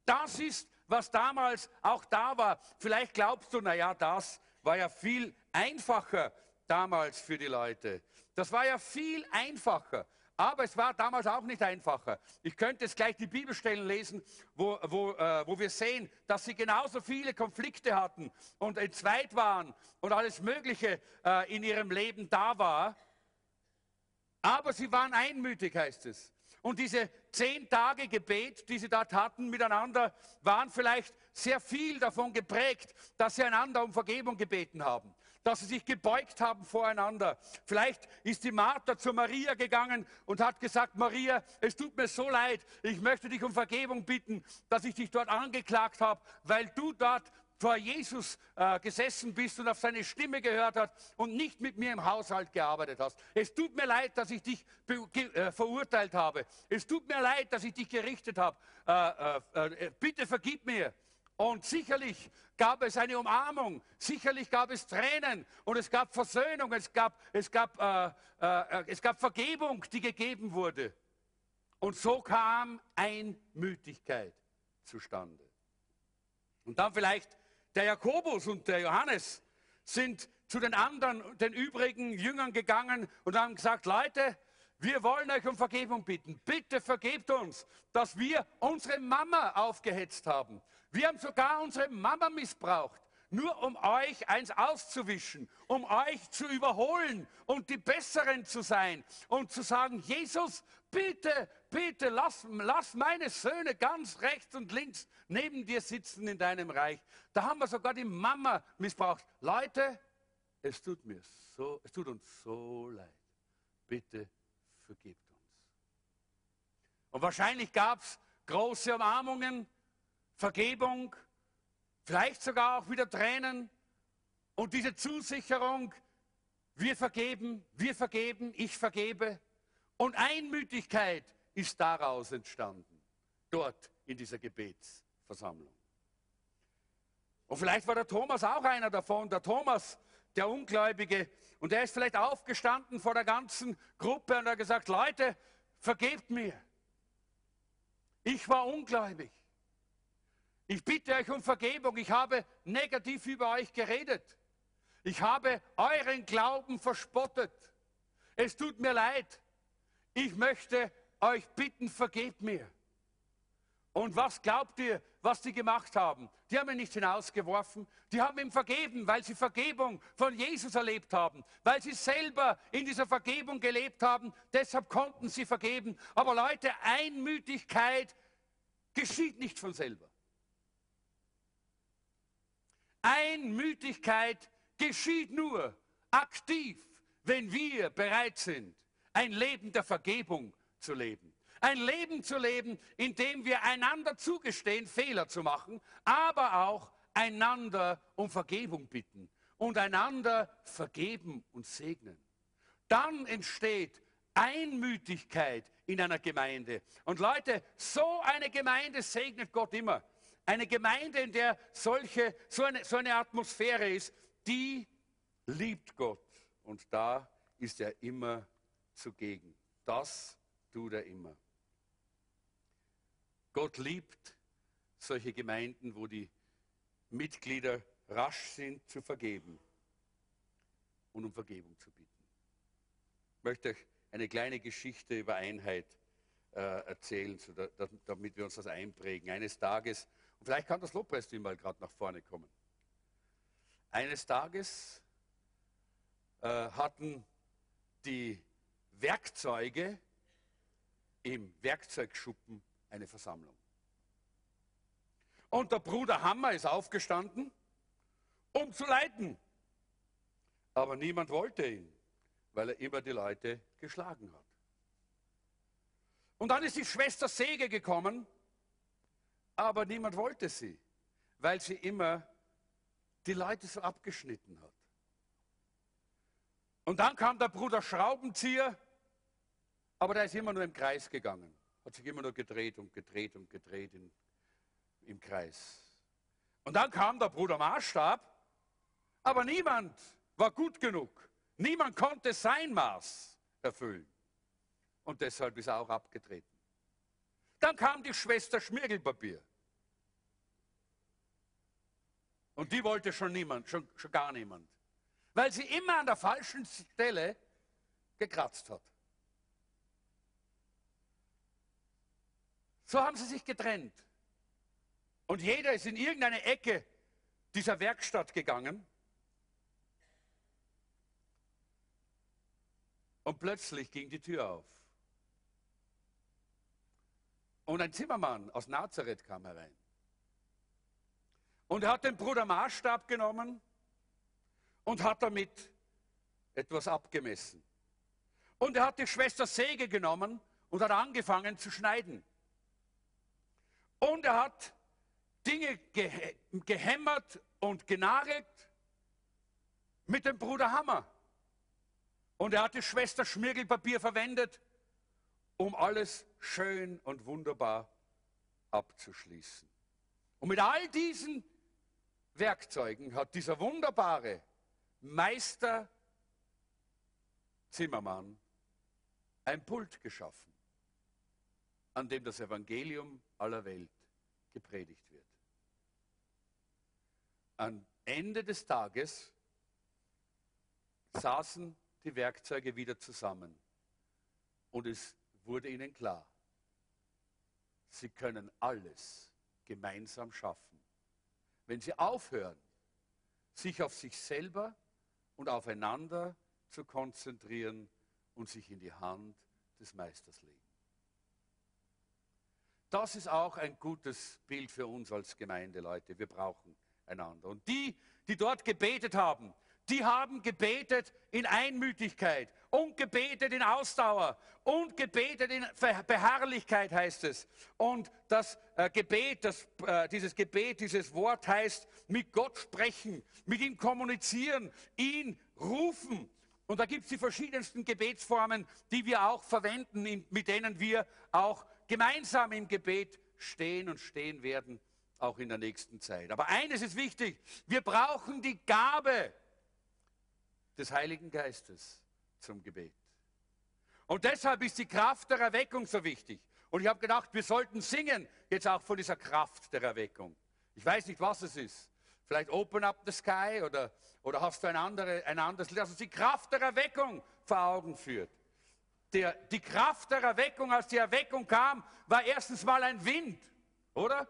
das ist, was damals auch da war. Vielleicht glaubst du, naja, das war ja viel einfacher damals für die Leute. Das war ja viel einfacher. Aber es war damals auch nicht einfacher. Ich könnte jetzt gleich die Bibelstellen lesen, wo, wo, äh, wo wir sehen, dass sie genauso viele Konflikte hatten und entzweit waren und alles Mögliche äh, in ihrem Leben da war. Aber sie waren einmütig, heißt es. Und diese zehn Tage Gebet, die sie dort hatten miteinander, waren vielleicht sehr viel davon geprägt, dass sie einander um Vergebung gebeten haben dass sie sich gebeugt haben voreinander. Vielleicht ist die Martha zu Maria gegangen und hat gesagt, Maria, es tut mir so leid, ich möchte dich um Vergebung bitten, dass ich dich dort angeklagt habe, weil du dort vor Jesus äh, gesessen bist und auf seine Stimme gehört hast und nicht mit mir im Haushalt gearbeitet hast. Es tut mir leid, dass ich dich äh, verurteilt habe. Es tut mir leid, dass ich dich gerichtet habe. Äh, äh, äh bitte vergib mir. Und sicherlich gab es eine Umarmung, sicherlich gab es Tränen und es gab Versöhnung, es gab, es gab, äh, äh, es gab Vergebung, die gegeben wurde. Und so kam Einmütigkeit zustande. Und dann vielleicht der Jakobus und der Johannes sind zu den anderen, den übrigen Jüngern gegangen und haben gesagt, Leute, wir wollen euch um Vergebung bitten. Bitte vergebt uns, dass wir unsere Mama aufgehetzt haben. Wir haben sogar unsere Mama missbraucht, nur um euch eins auszuwischen, um euch zu überholen und die Besseren zu sein und zu sagen, Jesus, bitte, bitte, lass, lass meine Söhne ganz rechts und links neben dir sitzen in deinem Reich. Da haben wir sogar die Mama missbraucht. Leute, es tut mir so, es tut uns so leid. Bitte vergebt uns. Und wahrscheinlich gab es große Umarmungen, Vergebung, vielleicht sogar auch wieder Tränen. Und diese Zusicherung, wir vergeben, wir vergeben, ich vergebe. Und Einmütigkeit ist daraus entstanden, dort in dieser Gebetsversammlung. Und vielleicht war der Thomas auch einer davon, der Thomas, der Ungläubige. Und er ist vielleicht aufgestanden vor der ganzen Gruppe und hat gesagt, Leute, vergebt mir. Ich war ungläubig. Ich bitte euch um Vergebung. Ich habe negativ über euch geredet. Ich habe euren Glauben verspottet. Es tut mir leid. Ich möchte euch bitten, vergebt mir. Und was glaubt ihr, was die gemacht haben? Die haben ihn nicht hinausgeworfen, die haben ihm vergeben, weil sie Vergebung von Jesus erlebt haben, weil sie selber in dieser Vergebung gelebt haben. Deshalb konnten sie vergeben. Aber Leute, Einmütigkeit geschieht nicht von selber. Einmütigkeit geschieht nur aktiv, wenn wir bereit sind, ein Leben der Vergebung zu leben. Ein Leben zu leben, in dem wir einander zugestehen, Fehler zu machen, aber auch einander um Vergebung bitten und einander vergeben und segnen. Dann entsteht Einmütigkeit in einer Gemeinde. Und Leute, so eine Gemeinde segnet Gott immer. Eine Gemeinde, in der solche, so, eine, so eine Atmosphäre ist, die liebt Gott. Und da ist er immer zugegen. Das tut er immer. Gott liebt solche Gemeinden, wo die Mitglieder rasch sind zu vergeben und um Vergebung zu bitten. Ich möchte euch eine kleine Geschichte über Einheit äh, erzählen, so da, damit wir uns das einprägen. Eines Tages, vielleicht kann das Lobpreisteam mal gerade nach vorne kommen. Eines Tages äh, hatten die Werkzeuge im Werkzeugschuppen eine Versammlung. Und der Bruder Hammer ist aufgestanden, um zu leiten. Aber niemand wollte ihn, weil er immer die Leute geschlagen hat. Und dann ist die Schwester Säge gekommen, aber niemand wollte sie, weil sie immer die Leute so abgeschnitten hat. Und dann kam der Bruder Schraubenzieher, aber der ist immer nur im Kreis gegangen. Hat sich immer nur gedreht und gedreht und gedreht in, im Kreis. Und dann kam der Bruder Maßstab, aber niemand war gut genug. Niemand konnte sein Maß erfüllen. Und deshalb ist er auch abgetreten. Dann kam die Schwester Schmirgelpapier. Und die wollte schon niemand, schon, schon gar niemand. Weil sie immer an der falschen Stelle gekratzt hat. So haben sie sich getrennt. Und jeder ist in irgendeine Ecke dieser Werkstatt gegangen. Und plötzlich ging die Tür auf. Und ein Zimmermann aus Nazareth kam herein. Und er hat den Bruder Maßstab genommen und hat damit etwas abgemessen. Und er hat die Schwester Säge genommen und hat angefangen zu schneiden. Und er hat Dinge gehämmert und genagelt mit dem Bruder Hammer. Und er hat die Schwester Schmirgelpapier verwendet, um alles schön und wunderbar abzuschließen. Und mit all diesen Werkzeugen hat dieser wunderbare Meister Zimmermann ein Pult geschaffen, an dem das Evangelium aller Welt gepredigt wird. Am Ende des Tages saßen die Werkzeuge wieder zusammen und es wurde ihnen klar, sie können alles gemeinsam schaffen, wenn sie aufhören, sich auf sich selber und aufeinander zu konzentrieren und sich in die Hand des Meisters legen. Das ist auch ein gutes Bild für uns als Gemeinde, Leute. Wir brauchen einander. Und die, die dort gebetet haben, die haben gebetet in Einmütigkeit und gebetet in Ausdauer und gebetet in Beharrlichkeit heißt es. Und das äh, Gebet, das, äh, dieses Gebet, dieses Wort heißt mit Gott sprechen, mit ihm kommunizieren, ihn rufen. Und da gibt es die verschiedensten Gebetsformen, die wir auch verwenden, mit denen wir auch gemeinsam im Gebet stehen und stehen werden, auch in der nächsten Zeit. Aber eines ist wichtig, wir brauchen die Gabe des Heiligen Geistes zum Gebet. Und deshalb ist die Kraft der Erweckung so wichtig. Und ich habe gedacht, wir sollten singen, jetzt auch von dieser Kraft der Erweckung. Ich weiß nicht, was es ist. Vielleicht Open Up the Sky oder, oder hast du ein, andere, ein anderes Lied, das uns die Kraft der Erweckung vor Augen führt. Der, die Kraft der Erweckung, als die Erweckung kam, war erstens mal ein Wind, oder?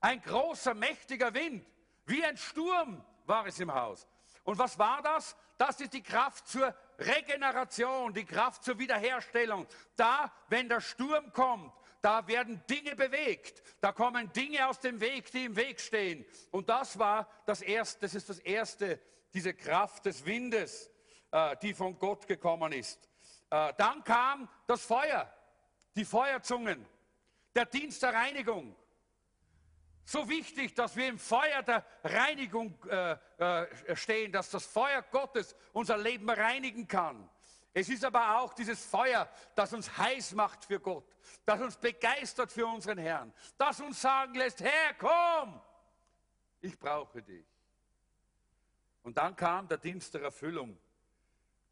Ein großer, mächtiger Wind. Wie ein Sturm war es im Haus. Und was war das? Das ist die Kraft zur Regeneration, die Kraft zur Wiederherstellung. Da, wenn der Sturm kommt, da werden Dinge bewegt. Da kommen Dinge aus dem Weg, die im Weg stehen. Und das war das erste, das ist das erste, diese Kraft des Windes, äh, die von Gott gekommen ist. Äh, dann kam das Feuer, die Feuerzungen, der Dienst der Reinigung. So wichtig, dass wir im Feuer der Reinigung äh, äh, stehen, dass das Feuer Gottes unser Leben reinigen kann. Es ist aber auch dieses Feuer, das uns heiß macht für Gott, das uns begeistert für unseren Herrn, das uns sagen lässt, Herr, komm, ich brauche dich. Und dann kam der Dienst der Erfüllung.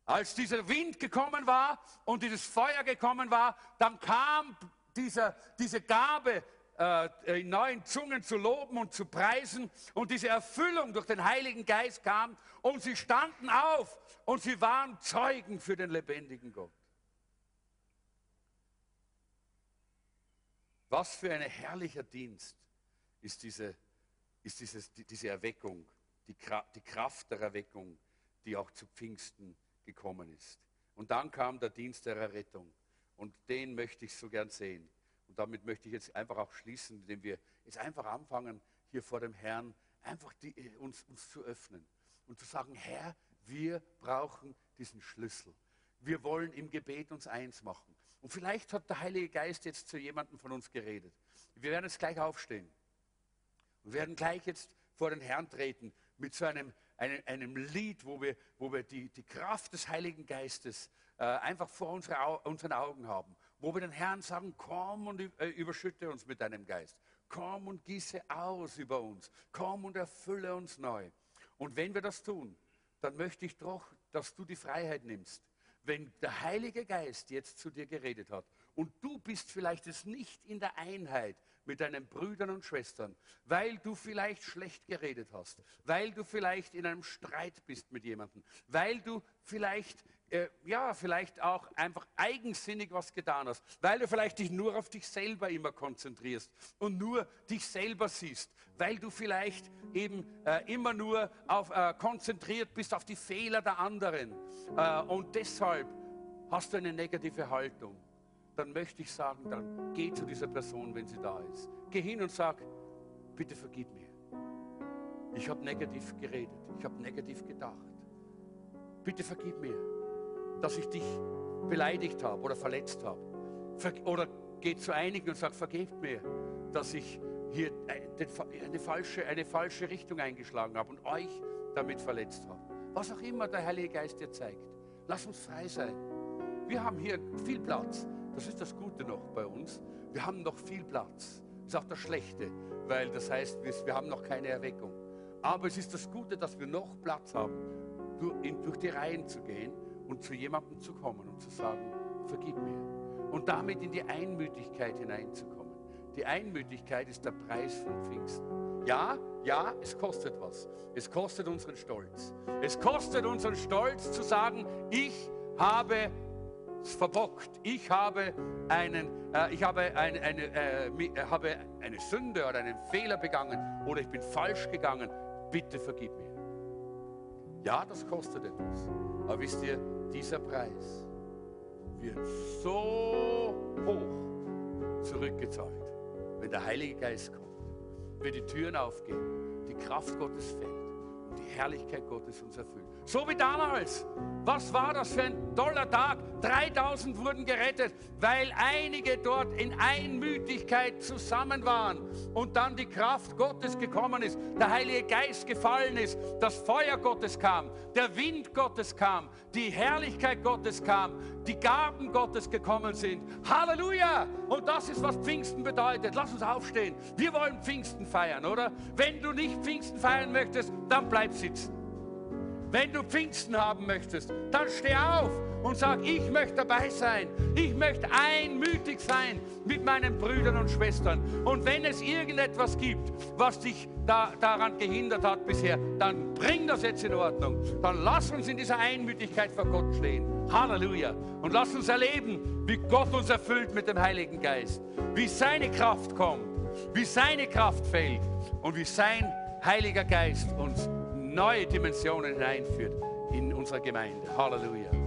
Als dieser Wind gekommen war und dieses Feuer gekommen war, dann kam dieser, diese Gabe äh, in neuen Zungen zu loben und zu preisen. Und diese Erfüllung durch den Heiligen Geist kam und sie standen auf und sie waren Zeugen für den lebendigen Gott. Was für ein herrlicher Dienst ist diese, ist dieses, diese Erweckung, die, die Kraft der Erweckung, die auch zu Pfingsten gekommen ist. Und dann kam der Dienst der Errettung. Und den möchte ich so gern sehen. Und damit möchte ich jetzt einfach auch schließen, indem wir jetzt einfach anfangen, hier vor dem Herrn einfach die, äh, uns, uns zu öffnen und zu sagen, Herr, wir brauchen diesen Schlüssel. Wir wollen im Gebet uns eins machen. Und vielleicht hat der Heilige Geist jetzt zu jemandem von uns geredet. Wir werden jetzt gleich aufstehen. Wir werden gleich jetzt vor den Herrn treten mit so einem, einem, einem Lied, wo wir, wo wir die, die Kraft des Heiligen Geistes äh, einfach vor unsere, unseren Augen haben wo wir den Herrn sagen, komm und äh, überschütte uns mit deinem Geist. Komm und gieße aus über uns. Komm und erfülle uns neu. Und wenn wir das tun, dann möchte ich doch, dass du die Freiheit nimmst. Wenn der Heilige Geist jetzt zu dir geredet hat und du bist vielleicht es nicht in der Einheit mit deinen Brüdern und Schwestern, weil du vielleicht schlecht geredet hast, weil du vielleicht in einem Streit bist mit jemandem, weil du vielleicht äh, ja, vielleicht auch einfach eigensinnig was getan hast, weil du vielleicht dich nur auf dich selber immer konzentrierst und nur dich selber siehst, weil du vielleicht eben äh, immer nur auf, äh, konzentriert bist auf die Fehler der anderen äh, und deshalb hast du eine negative Haltung, dann möchte ich sagen, dann geh zu dieser Person, wenn sie da ist. Geh hin und sag, bitte vergib mir. Ich habe negativ geredet, ich habe negativ gedacht. Bitte vergib mir dass ich dich beleidigt habe oder verletzt habe. Oder geht zu einigen und sagt, vergebt mir, dass ich hier eine falsche, eine falsche Richtung eingeschlagen habe und euch damit verletzt habe. Was auch immer der Heilige Geist dir zeigt. Lass uns frei sein. Wir haben hier viel Platz. Das ist das Gute noch bei uns. Wir haben noch viel Platz. Das ist auch das Schlechte, weil das heißt, wir haben noch keine Erweckung. Aber es ist das Gute, dass wir noch Platz haben, durch die Reihen zu gehen und zu jemandem zu kommen und zu sagen, vergib mir. Und damit in die Einmütigkeit hineinzukommen. Die Einmütigkeit ist der Preis von Pfingsten. Ja, ja, es kostet was. Es kostet unseren Stolz. Es kostet unseren Stolz zu sagen, ich habe es verbockt. Ich habe, einen, äh, ich habe, eine, eine, äh, äh, habe eine Sünde oder einen Fehler begangen oder ich bin falsch gegangen. Bitte vergib mir. Ja, das kostet etwas. Aber wisst ihr, dieser Preis wird so hoch zurückgezahlt, wenn der Heilige Geist kommt, wenn die Türen aufgehen, die Kraft Gottes fällt die Herrlichkeit Gottes uns erfüllt. So wie damals. Was war das für ein toller Tag? 3000 wurden gerettet, weil einige dort in Einmütigkeit zusammen waren und dann die Kraft Gottes gekommen ist, der Heilige Geist gefallen ist, das Feuer Gottes kam, der Wind Gottes kam, die Herrlichkeit Gottes kam, die Gaben Gottes gekommen sind. Halleluja! Und das ist, was Pfingsten bedeutet. Lass uns aufstehen. Wir wollen Pfingsten feiern, oder? Wenn du nicht Pfingsten feiern möchtest, dann bleib sitzen. Wenn du Pfingsten haben möchtest, dann steh auf und sag, ich möchte dabei sein. Ich möchte einmütig sein mit meinen Brüdern und Schwestern. Und wenn es irgendetwas gibt, was dich da, daran gehindert hat bisher, dann bring das jetzt in Ordnung. Dann lass uns in dieser Einmütigkeit vor Gott stehen. Halleluja. Und lass uns erleben, wie Gott uns erfüllt mit dem Heiligen Geist. Wie seine Kraft kommt, wie seine Kraft fällt und wie sein Heiliger Geist uns neue Dimensionen hineinführt in unsere Gemeinde. Halleluja.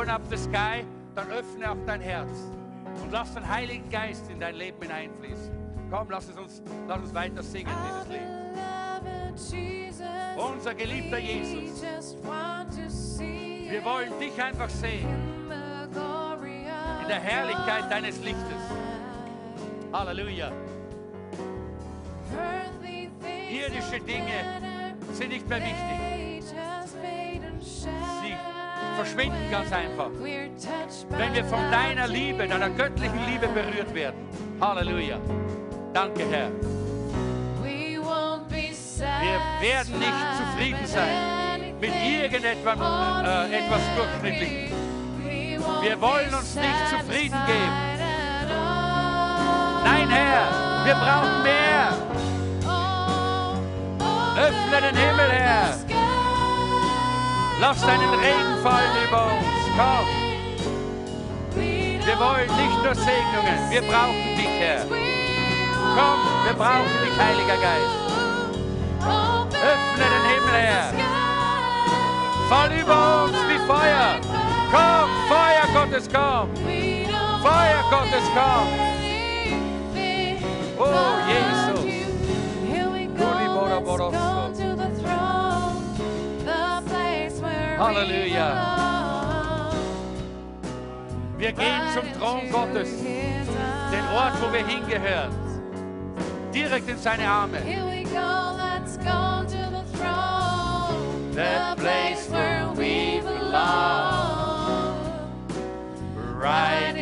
Open up the sky, dann öffne auch dein Herz und lass den Heiligen Geist in dein Leben hineinfließen. Komm, lass es uns, lass uns weiter singen, dieses Lied. Unser geliebter Jesus, wir wollen dich einfach sehen in der Herrlichkeit deines Lichtes. Halleluja. Irdische Dinge sind nicht mehr wichtig. Verschwinden ganz einfach. Wenn wir von deiner Liebe, deiner göttlichen Liebe berührt werden. Halleluja. Danke, Herr. Wir werden nicht zufrieden sein mit irgendetwas äh, etwas Durchschnittlichem. Wir wollen uns nicht zufrieden geben. Nein, Herr, wir brauchen mehr. Öffne den Himmel, Herr. Lass deinen Regen fallen über uns. Komm. Wir wollen nicht nur Segnungen, wir brauchen dich, Herr. Komm, wir brauchen dich, Heiliger Geist. Öffne den Himmel, Herr. Fall über uns wie Feuer. Komm, Feuer Gottes, komm. Feuer Gottes, komm. Oh, Jesus. Halleluja. Wir gehen zum Thron Gottes, den Ort, wo wir hingehören. Direkt in seine Arme. Here we go, let's go to the throne. The place where we belong. Right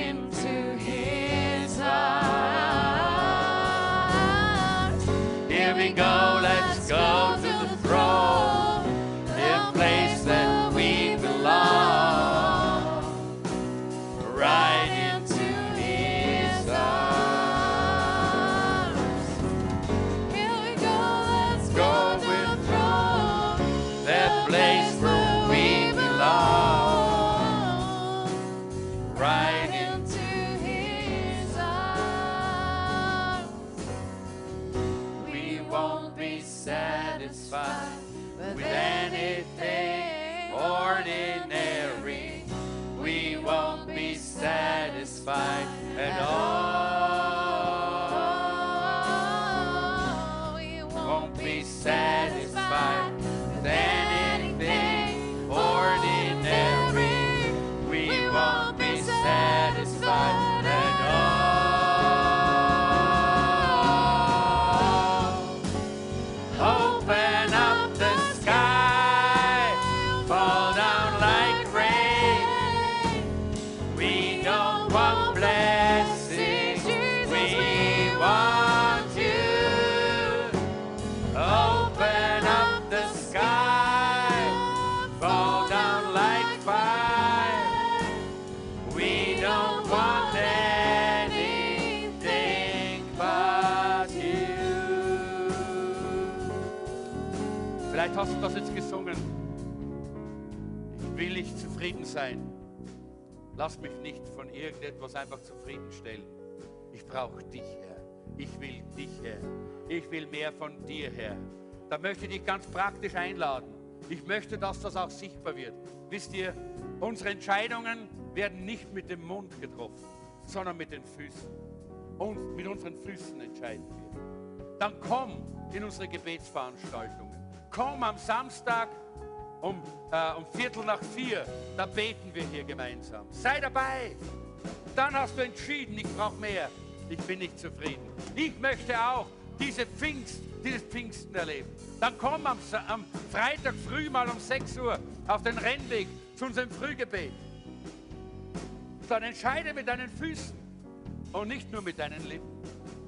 hast du das jetzt gesungen. Ich will nicht zufrieden sein. Lass mich nicht von irgendetwas einfach zufriedenstellen. Ich brauche dich, Herr. Ich will dich, Herr. Ich will mehr von dir, Herr. Da möchte ich dich ganz praktisch einladen. Ich möchte, dass das auch sichtbar wird. Wisst ihr, unsere Entscheidungen werden nicht mit dem Mund getroffen, sondern mit den Füßen. Und mit unseren Füßen entscheiden wir. Dann komm in unsere Gebetsveranstaltungen. Komm am Samstag um, äh, um Viertel nach vier, da beten wir hier gemeinsam. Sei dabei. Dann hast du entschieden, ich brauche mehr. Ich bin nicht zufrieden. Ich möchte auch diese Pfingst, dieses Pfingsten erleben. Dann komm am, am Freitag früh mal um 6 Uhr auf den Rennweg zu unserem Frühgebet. Dann entscheide mit deinen Füßen und nicht nur mit deinen Lippen.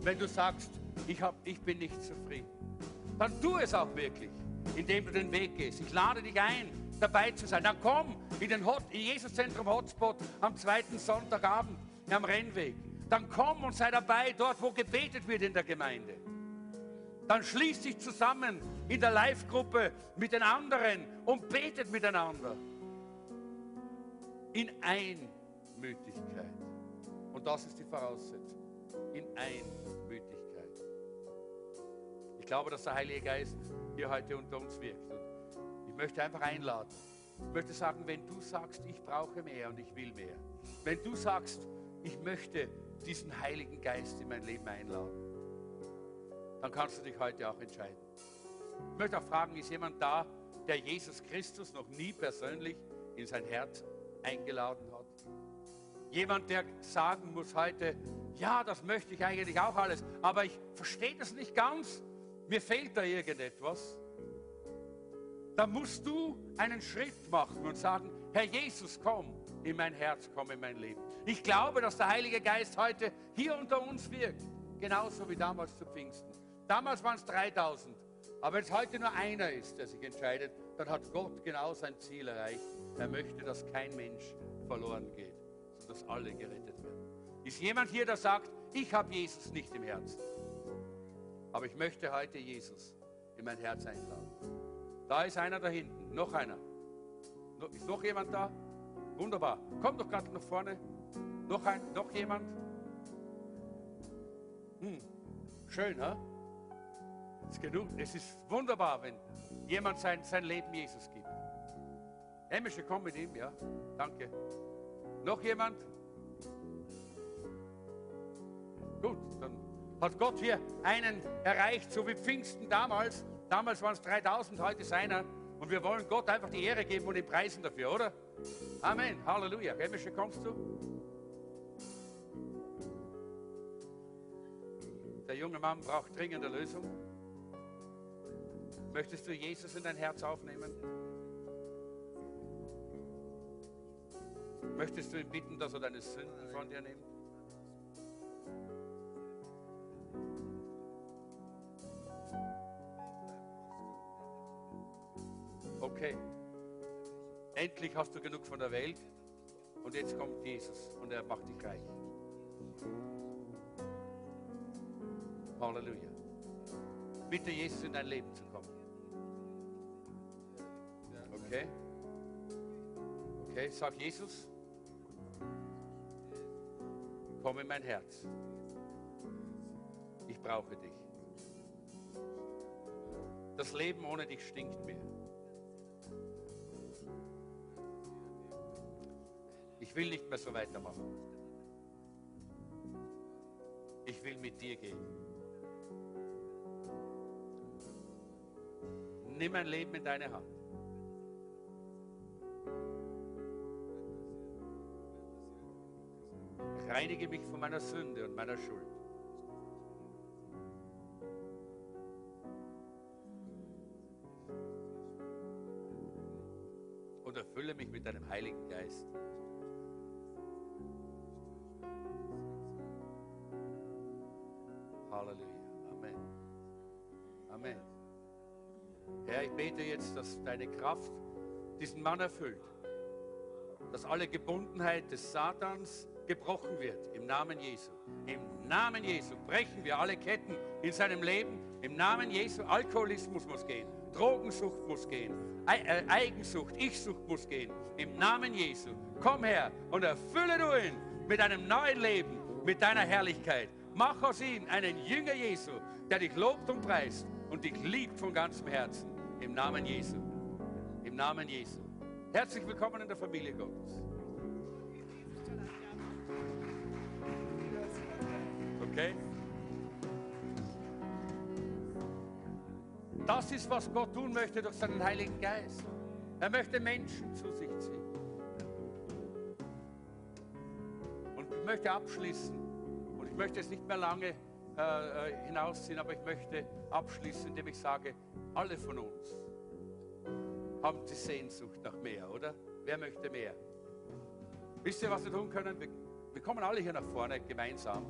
Wenn du sagst, ich, hab, ich bin nicht zufrieden, dann tu es auch wirklich, indem du den Weg gehst. Ich lade dich ein, dabei zu sein. Dann komm in den Hot, in Jesuszentrum Hotspot am zweiten Sonntagabend am Rennweg. Dann komm und sei dabei dort, wo gebetet wird in der Gemeinde. Dann schließ dich zusammen in der Live-Gruppe mit den anderen und betet miteinander. In Einmütigkeit. Und das ist die Voraussetzung. In Einmütigkeit. Ich glaube, dass der Heilige Geist hier heute unter uns wirkt. Und ich möchte einfach einladen. Ich möchte sagen, wenn du sagst, ich brauche mehr und ich will mehr. Wenn du sagst, ich möchte diesen Heiligen Geist in mein Leben einladen, dann kannst du dich heute auch entscheiden. Ich möchte auch fragen, ist jemand da, der Jesus Christus noch nie persönlich in sein Herz eingeladen hat? Jemand, der sagen muss heute, ja, das möchte ich eigentlich auch alles, aber ich verstehe das nicht ganz. Mir fehlt da irgendetwas. Da musst du einen Schritt machen und sagen, Herr Jesus, komm in mein Herz, komm in mein Leben. Ich glaube, dass der Heilige Geist heute hier unter uns wirkt, genauso wie damals zu Pfingsten. Damals waren es 3000, aber wenn es heute nur einer ist, der sich entscheidet, dann hat Gott genau sein Ziel erreicht. Er möchte, dass kein Mensch verloren geht, sondern dass alle gerettet werden. Ist jemand hier, der sagt, ich habe Jesus nicht im Herzen, aber ich möchte heute Jesus in mein Herz einladen. Da ist einer da hinten, noch einer. Ist noch jemand da? Wunderbar. Komm doch gerade nach vorne. Noch, ein, noch jemand? Hm. Schön, ha? Ist genug. Es ist wunderbar, wenn jemand sein, sein Leben Jesus gibt. Emmische, komm mit ihm, ja? Danke. Noch jemand? Gut, dann hat Gott hier einen erreicht, so wie Pfingsten damals. Damals waren es 3000, heute ist einer. Und wir wollen Gott einfach die Ehre geben und ihn preisen dafür, oder? Amen. Halleluja. Emmische, kommst du? Der junge Mann braucht dringende Lösung. Möchtest du Jesus in dein Herz aufnehmen? Möchtest du ihn bitten, dass er deine Sünden von dir nimmt? Okay. Endlich hast du genug von der Welt und jetzt kommt Jesus und er macht dich reich. Halleluja. Bitte Jesus in dein Leben zu kommen. Okay? Okay, sag Jesus, komm in mein Herz. Ich brauche dich. Das Leben ohne dich stinkt mir. Ich will nicht mehr so weitermachen. Ich will mit dir gehen. Nimm mein Leben in deine Hand. Reinige mich von meiner Sünde und meiner Schuld. Und erfülle mich mit deinem Heiligen Geist. Halleluja. Amen. Amen. Herr, ich bete jetzt, dass deine Kraft diesen Mann erfüllt. Dass alle Gebundenheit des Satans gebrochen wird. Im Namen Jesu. Im Namen Jesu brechen wir alle Ketten in seinem Leben. Im Namen Jesu. Alkoholismus muss gehen. Drogensucht muss gehen. Äh, Eigensucht, Ichsucht muss gehen. Im Namen Jesu. Komm her und erfülle du ihn mit einem neuen Leben, mit deiner Herrlichkeit. Mach aus ihm einen Jünger Jesu, der dich lobt und preist und dich liebt von ganzem Herzen. Im Namen Jesu. Im Namen Jesu. Herzlich willkommen in der Familie Gottes. Okay? Das ist, was Gott tun möchte durch seinen Heiligen Geist. Er möchte Menschen zu sich ziehen. Und ich möchte abschließen. Möchte es nicht mehr lange äh, äh, hinausziehen, aber ich möchte abschließen, indem ich sage, alle von uns haben die Sehnsucht nach mehr, oder? Wer möchte mehr? Wisst ihr, was wir tun können? Wir, wir kommen alle hier nach vorne gemeinsam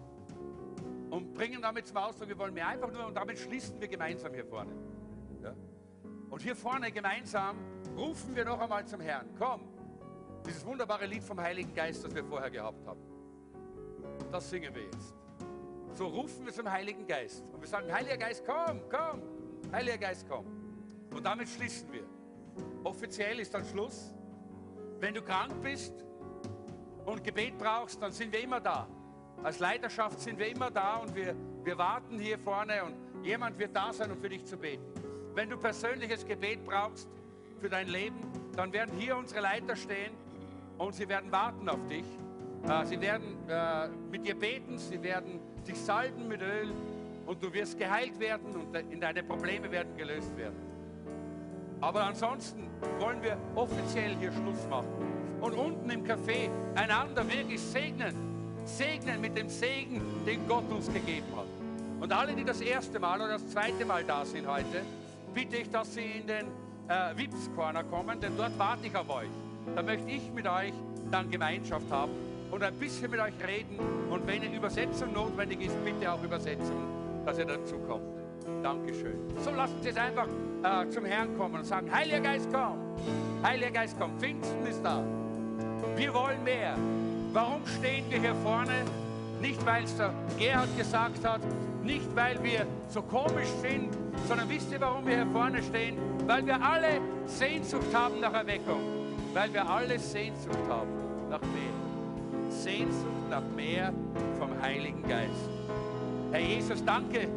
und bringen damit zum Ausdruck, wir wollen mehr einfach nur und damit schließen wir gemeinsam hier vorne. Ja? Und hier vorne gemeinsam rufen wir noch einmal zum Herrn. Komm, dieses wunderbare Lied vom Heiligen Geist, das wir vorher gehabt haben. Das singen wir jetzt. So rufen wir zum Heiligen Geist. Und wir sagen, Heiliger Geist, komm, komm. Heiliger Geist, komm. Und damit schließen wir. Offiziell ist dann Schluss. Wenn du krank bist und Gebet brauchst, dann sind wir immer da. Als Leiterschaft sind wir immer da und wir, wir warten hier vorne und jemand wird da sein, um für dich zu beten. Wenn du persönliches Gebet brauchst für dein Leben, dann werden hier unsere Leiter stehen und sie werden warten auf dich. Äh, Sie werden äh, mit dir beten, sie werden dich salben mit Öl und du wirst geheilt werden und de- in deine Probleme werden gelöst werden. Aber ansonsten wollen wir offiziell hier Schluss machen und unten im Café einander wirklich segnen. Segnen mit dem Segen, den Gott uns gegeben hat. Und alle, die das erste Mal oder das zweite Mal da sind heute, bitte ich, dass sie in den äh, Vips Corner kommen, denn dort warte ich auf euch. Da möchte ich mit euch dann Gemeinschaft haben und ein bisschen mit euch reden. Und wenn eine Übersetzung notwendig ist, bitte auch Übersetzung, dass ihr dazu kommt. Dankeschön. So lassen Sie es einfach äh, zum Herrn kommen und sagen, Heiliger Geist, komm. Heiliger Geist, komm. Pfingsten ist da. Wir wollen mehr. Warum stehen wir hier vorne? Nicht, weil es der Gerhard gesagt hat, nicht, weil wir so komisch sind, sondern wisst ihr, warum wir hier vorne stehen? Weil wir alle Sehnsucht haben nach Erweckung. Weil wir alle Sehnsucht haben nach mehr. Sehnsucht nach mehr vom Heiligen Geist. Herr Jesus, danke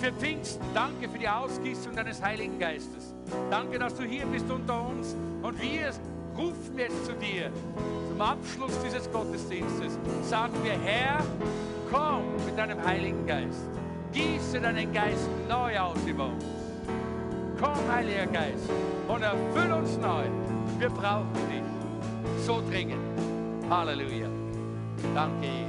für Pfingsten. Danke für die Ausgießung deines Heiligen Geistes. Danke, dass du hier bist unter uns. Und wir rufen jetzt zu dir zum Abschluss dieses Gottesdienstes. Sagen wir, Herr, komm mit deinem Heiligen Geist. Gieße deinen Geist neu aus über uns. Komm, Heiliger Geist, und erfüll uns neu. Wir brauchen dich so dringend. Halleluja. Danke,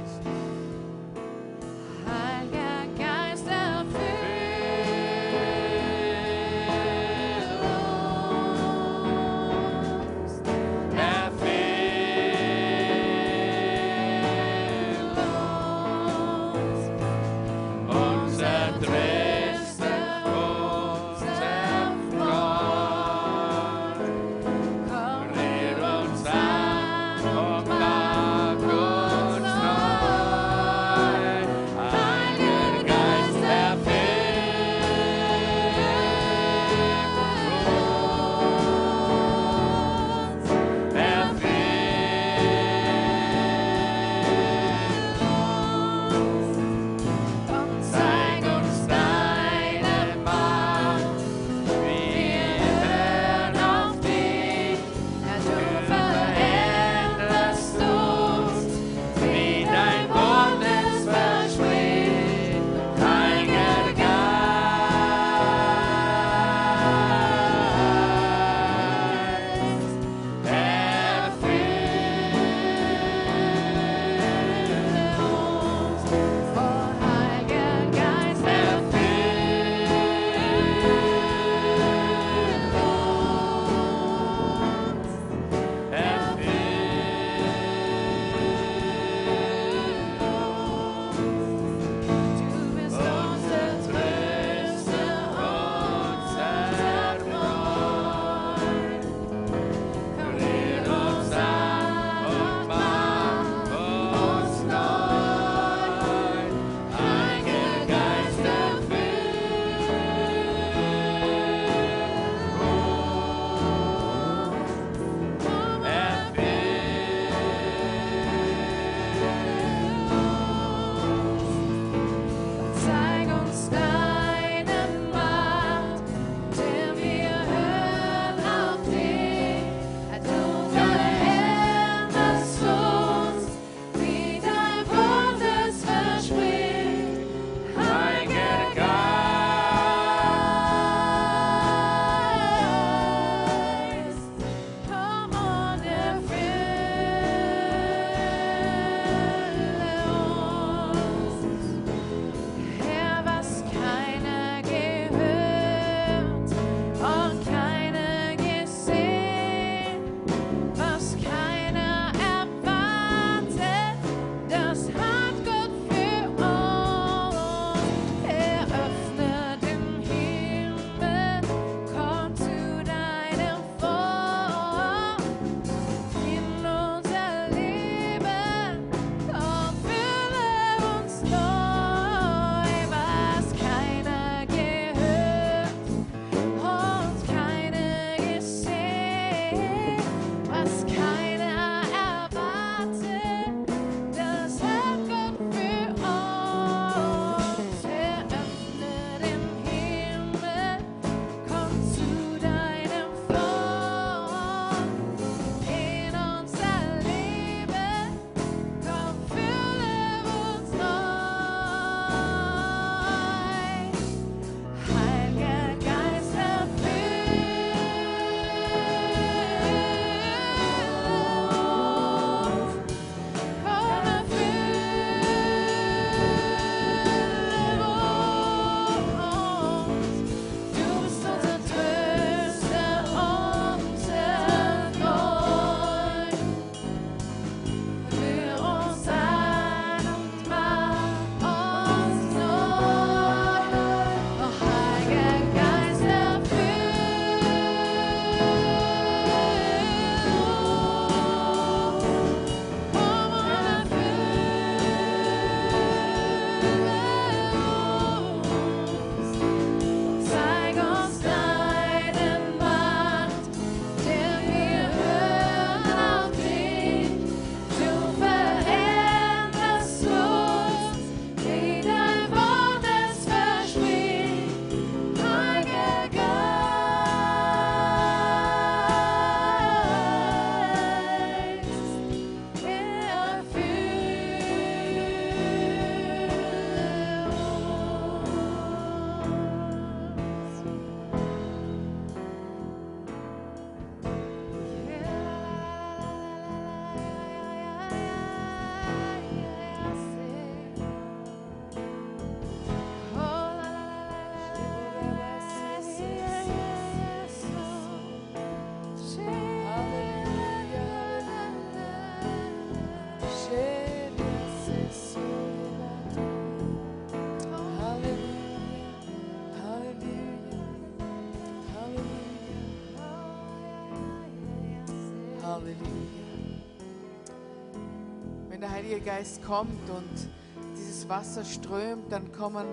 Heilige Geist kommt und dieses Wasser strömt, dann kommen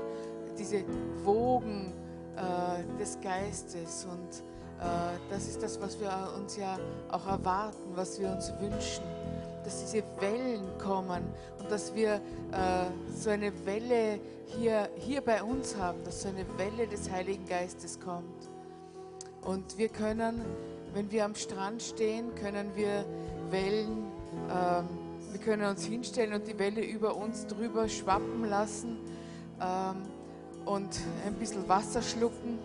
diese Wogen äh, des Geistes und äh, das ist das, was wir uns ja auch erwarten, was wir uns wünschen, dass diese Wellen kommen und dass wir äh, so eine Welle hier, hier bei uns haben, dass so eine Welle des Heiligen Geistes kommt. Und wir können, wenn wir am Strand stehen, können wir Wellen, ähm, wir können uns hinstellen und die Welle über uns drüber schwappen lassen ähm, und ein bisschen Wasser schlucken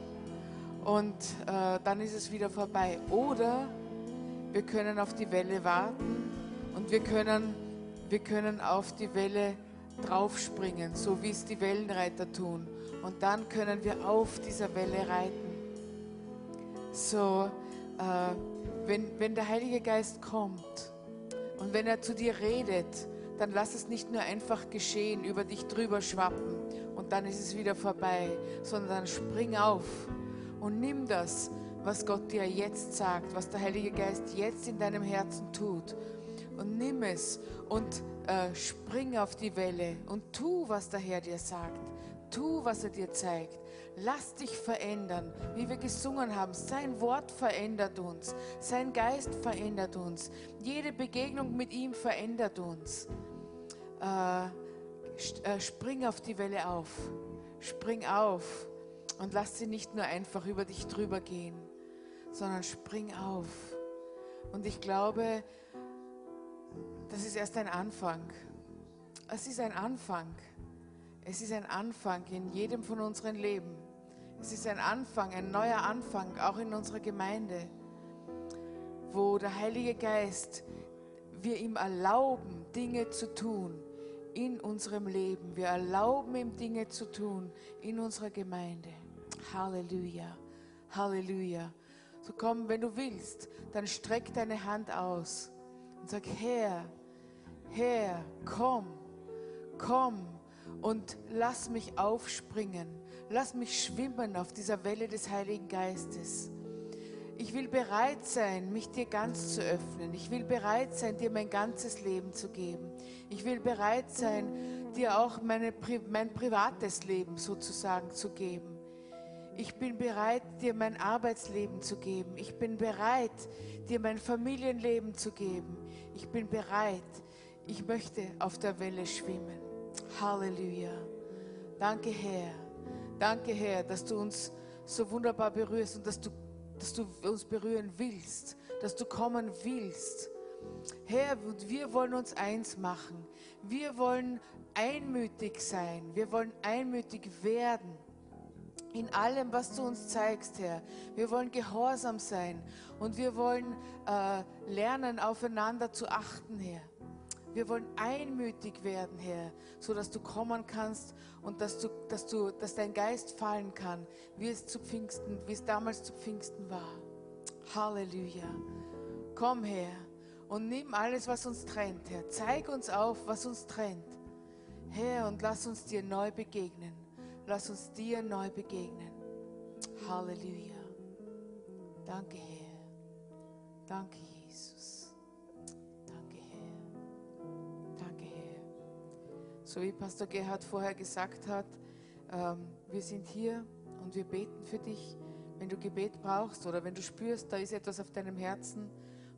und äh, dann ist es wieder vorbei. Oder wir können auf die Welle warten und wir können, wir können auf die Welle draufspringen, so wie es die Wellenreiter tun. Und dann können wir auf dieser Welle reiten. So, äh, wenn, wenn der Heilige Geist kommt und wenn er zu dir redet, dann lass es nicht nur einfach geschehen, über dich drüber schwappen und dann ist es wieder vorbei, sondern spring auf und nimm das, was Gott dir jetzt sagt, was der Heilige Geist jetzt in deinem Herzen tut. Und nimm es und äh, spring auf die Welle und tu, was der Herr dir sagt. Tu, was er dir zeigt. Lass dich verändern, wie wir gesungen haben. Sein Wort verändert uns. Sein Geist verändert uns. Jede Begegnung mit ihm verändert uns. Äh, äh, spring auf die Welle auf. Spring auf und lass sie nicht nur einfach über dich drüber gehen, sondern spring auf. Und ich glaube, das ist erst ein Anfang. Es ist ein Anfang. Es ist ein Anfang in jedem von unseren Leben. Es ist ein Anfang, ein neuer Anfang, auch in unserer Gemeinde, wo der Heilige Geist, wir ihm erlauben, Dinge zu tun in unserem Leben. Wir erlauben ihm Dinge zu tun in unserer Gemeinde. Halleluja, Halleluja. So komm, wenn du willst, dann streck deine Hand aus und sag, Herr, Herr, komm, komm und lass mich aufspringen. Lass mich schwimmen auf dieser Welle des Heiligen Geistes. Ich will bereit sein, mich dir ganz zu öffnen. Ich will bereit sein, dir mein ganzes Leben zu geben. Ich will bereit sein, dir auch meine, mein privates Leben sozusagen zu geben. Ich bin bereit, dir mein Arbeitsleben zu geben. Ich bin bereit, dir mein Familienleben zu geben. Ich bin bereit. Ich möchte auf der Welle schwimmen. Halleluja. Danke, Herr. Danke, Herr, dass du uns so wunderbar berührst und dass du, dass du uns berühren willst, dass du kommen willst. Herr, wir wollen uns eins machen. Wir wollen einmütig sein. Wir wollen einmütig werden in allem, was du uns zeigst, Herr. Wir wollen gehorsam sein und wir wollen äh, lernen, aufeinander zu achten, Herr. Wir wollen einmütig werden, Herr, so dass du kommen kannst und dass, du, dass, du, dass dein Geist fallen kann, wie es zu Pfingsten, wie es damals zu Pfingsten war. Halleluja. Komm, Herr, und nimm alles, was uns trennt, Herr. Zeig uns auf, was uns trennt. Herr, und lass uns dir neu begegnen. Lass uns dir neu begegnen. Halleluja. Danke, Herr. Danke, So wie Pastor Gerhard vorher gesagt hat, ähm, wir sind hier und wir beten für dich. Wenn du Gebet brauchst oder wenn du spürst, da ist etwas auf deinem Herzen,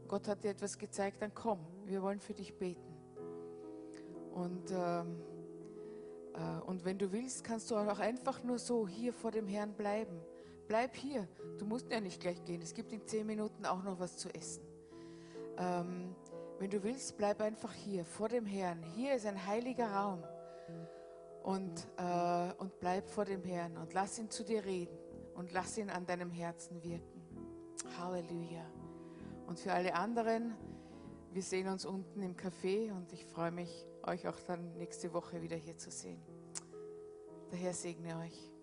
Gott hat dir etwas gezeigt, dann komm, wir wollen für dich beten. Und ähm, äh, und wenn du willst, kannst du auch einfach nur so hier vor dem Herrn bleiben. Bleib hier. Du musst ja nicht gleich gehen. Es gibt in zehn Minuten auch noch was zu essen. Ähm, wenn du willst, bleib einfach hier vor dem Herrn. Hier ist ein heiliger Raum. Und, äh, und bleib vor dem Herrn und lass ihn zu dir reden und lass ihn an deinem Herzen wirken. Halleluja. Und für alle anderen, wir sehen uns unten im Café und ich freue mich, euch auch dann nächste Woche wieder hier zu sehen. Der Herr segne euch.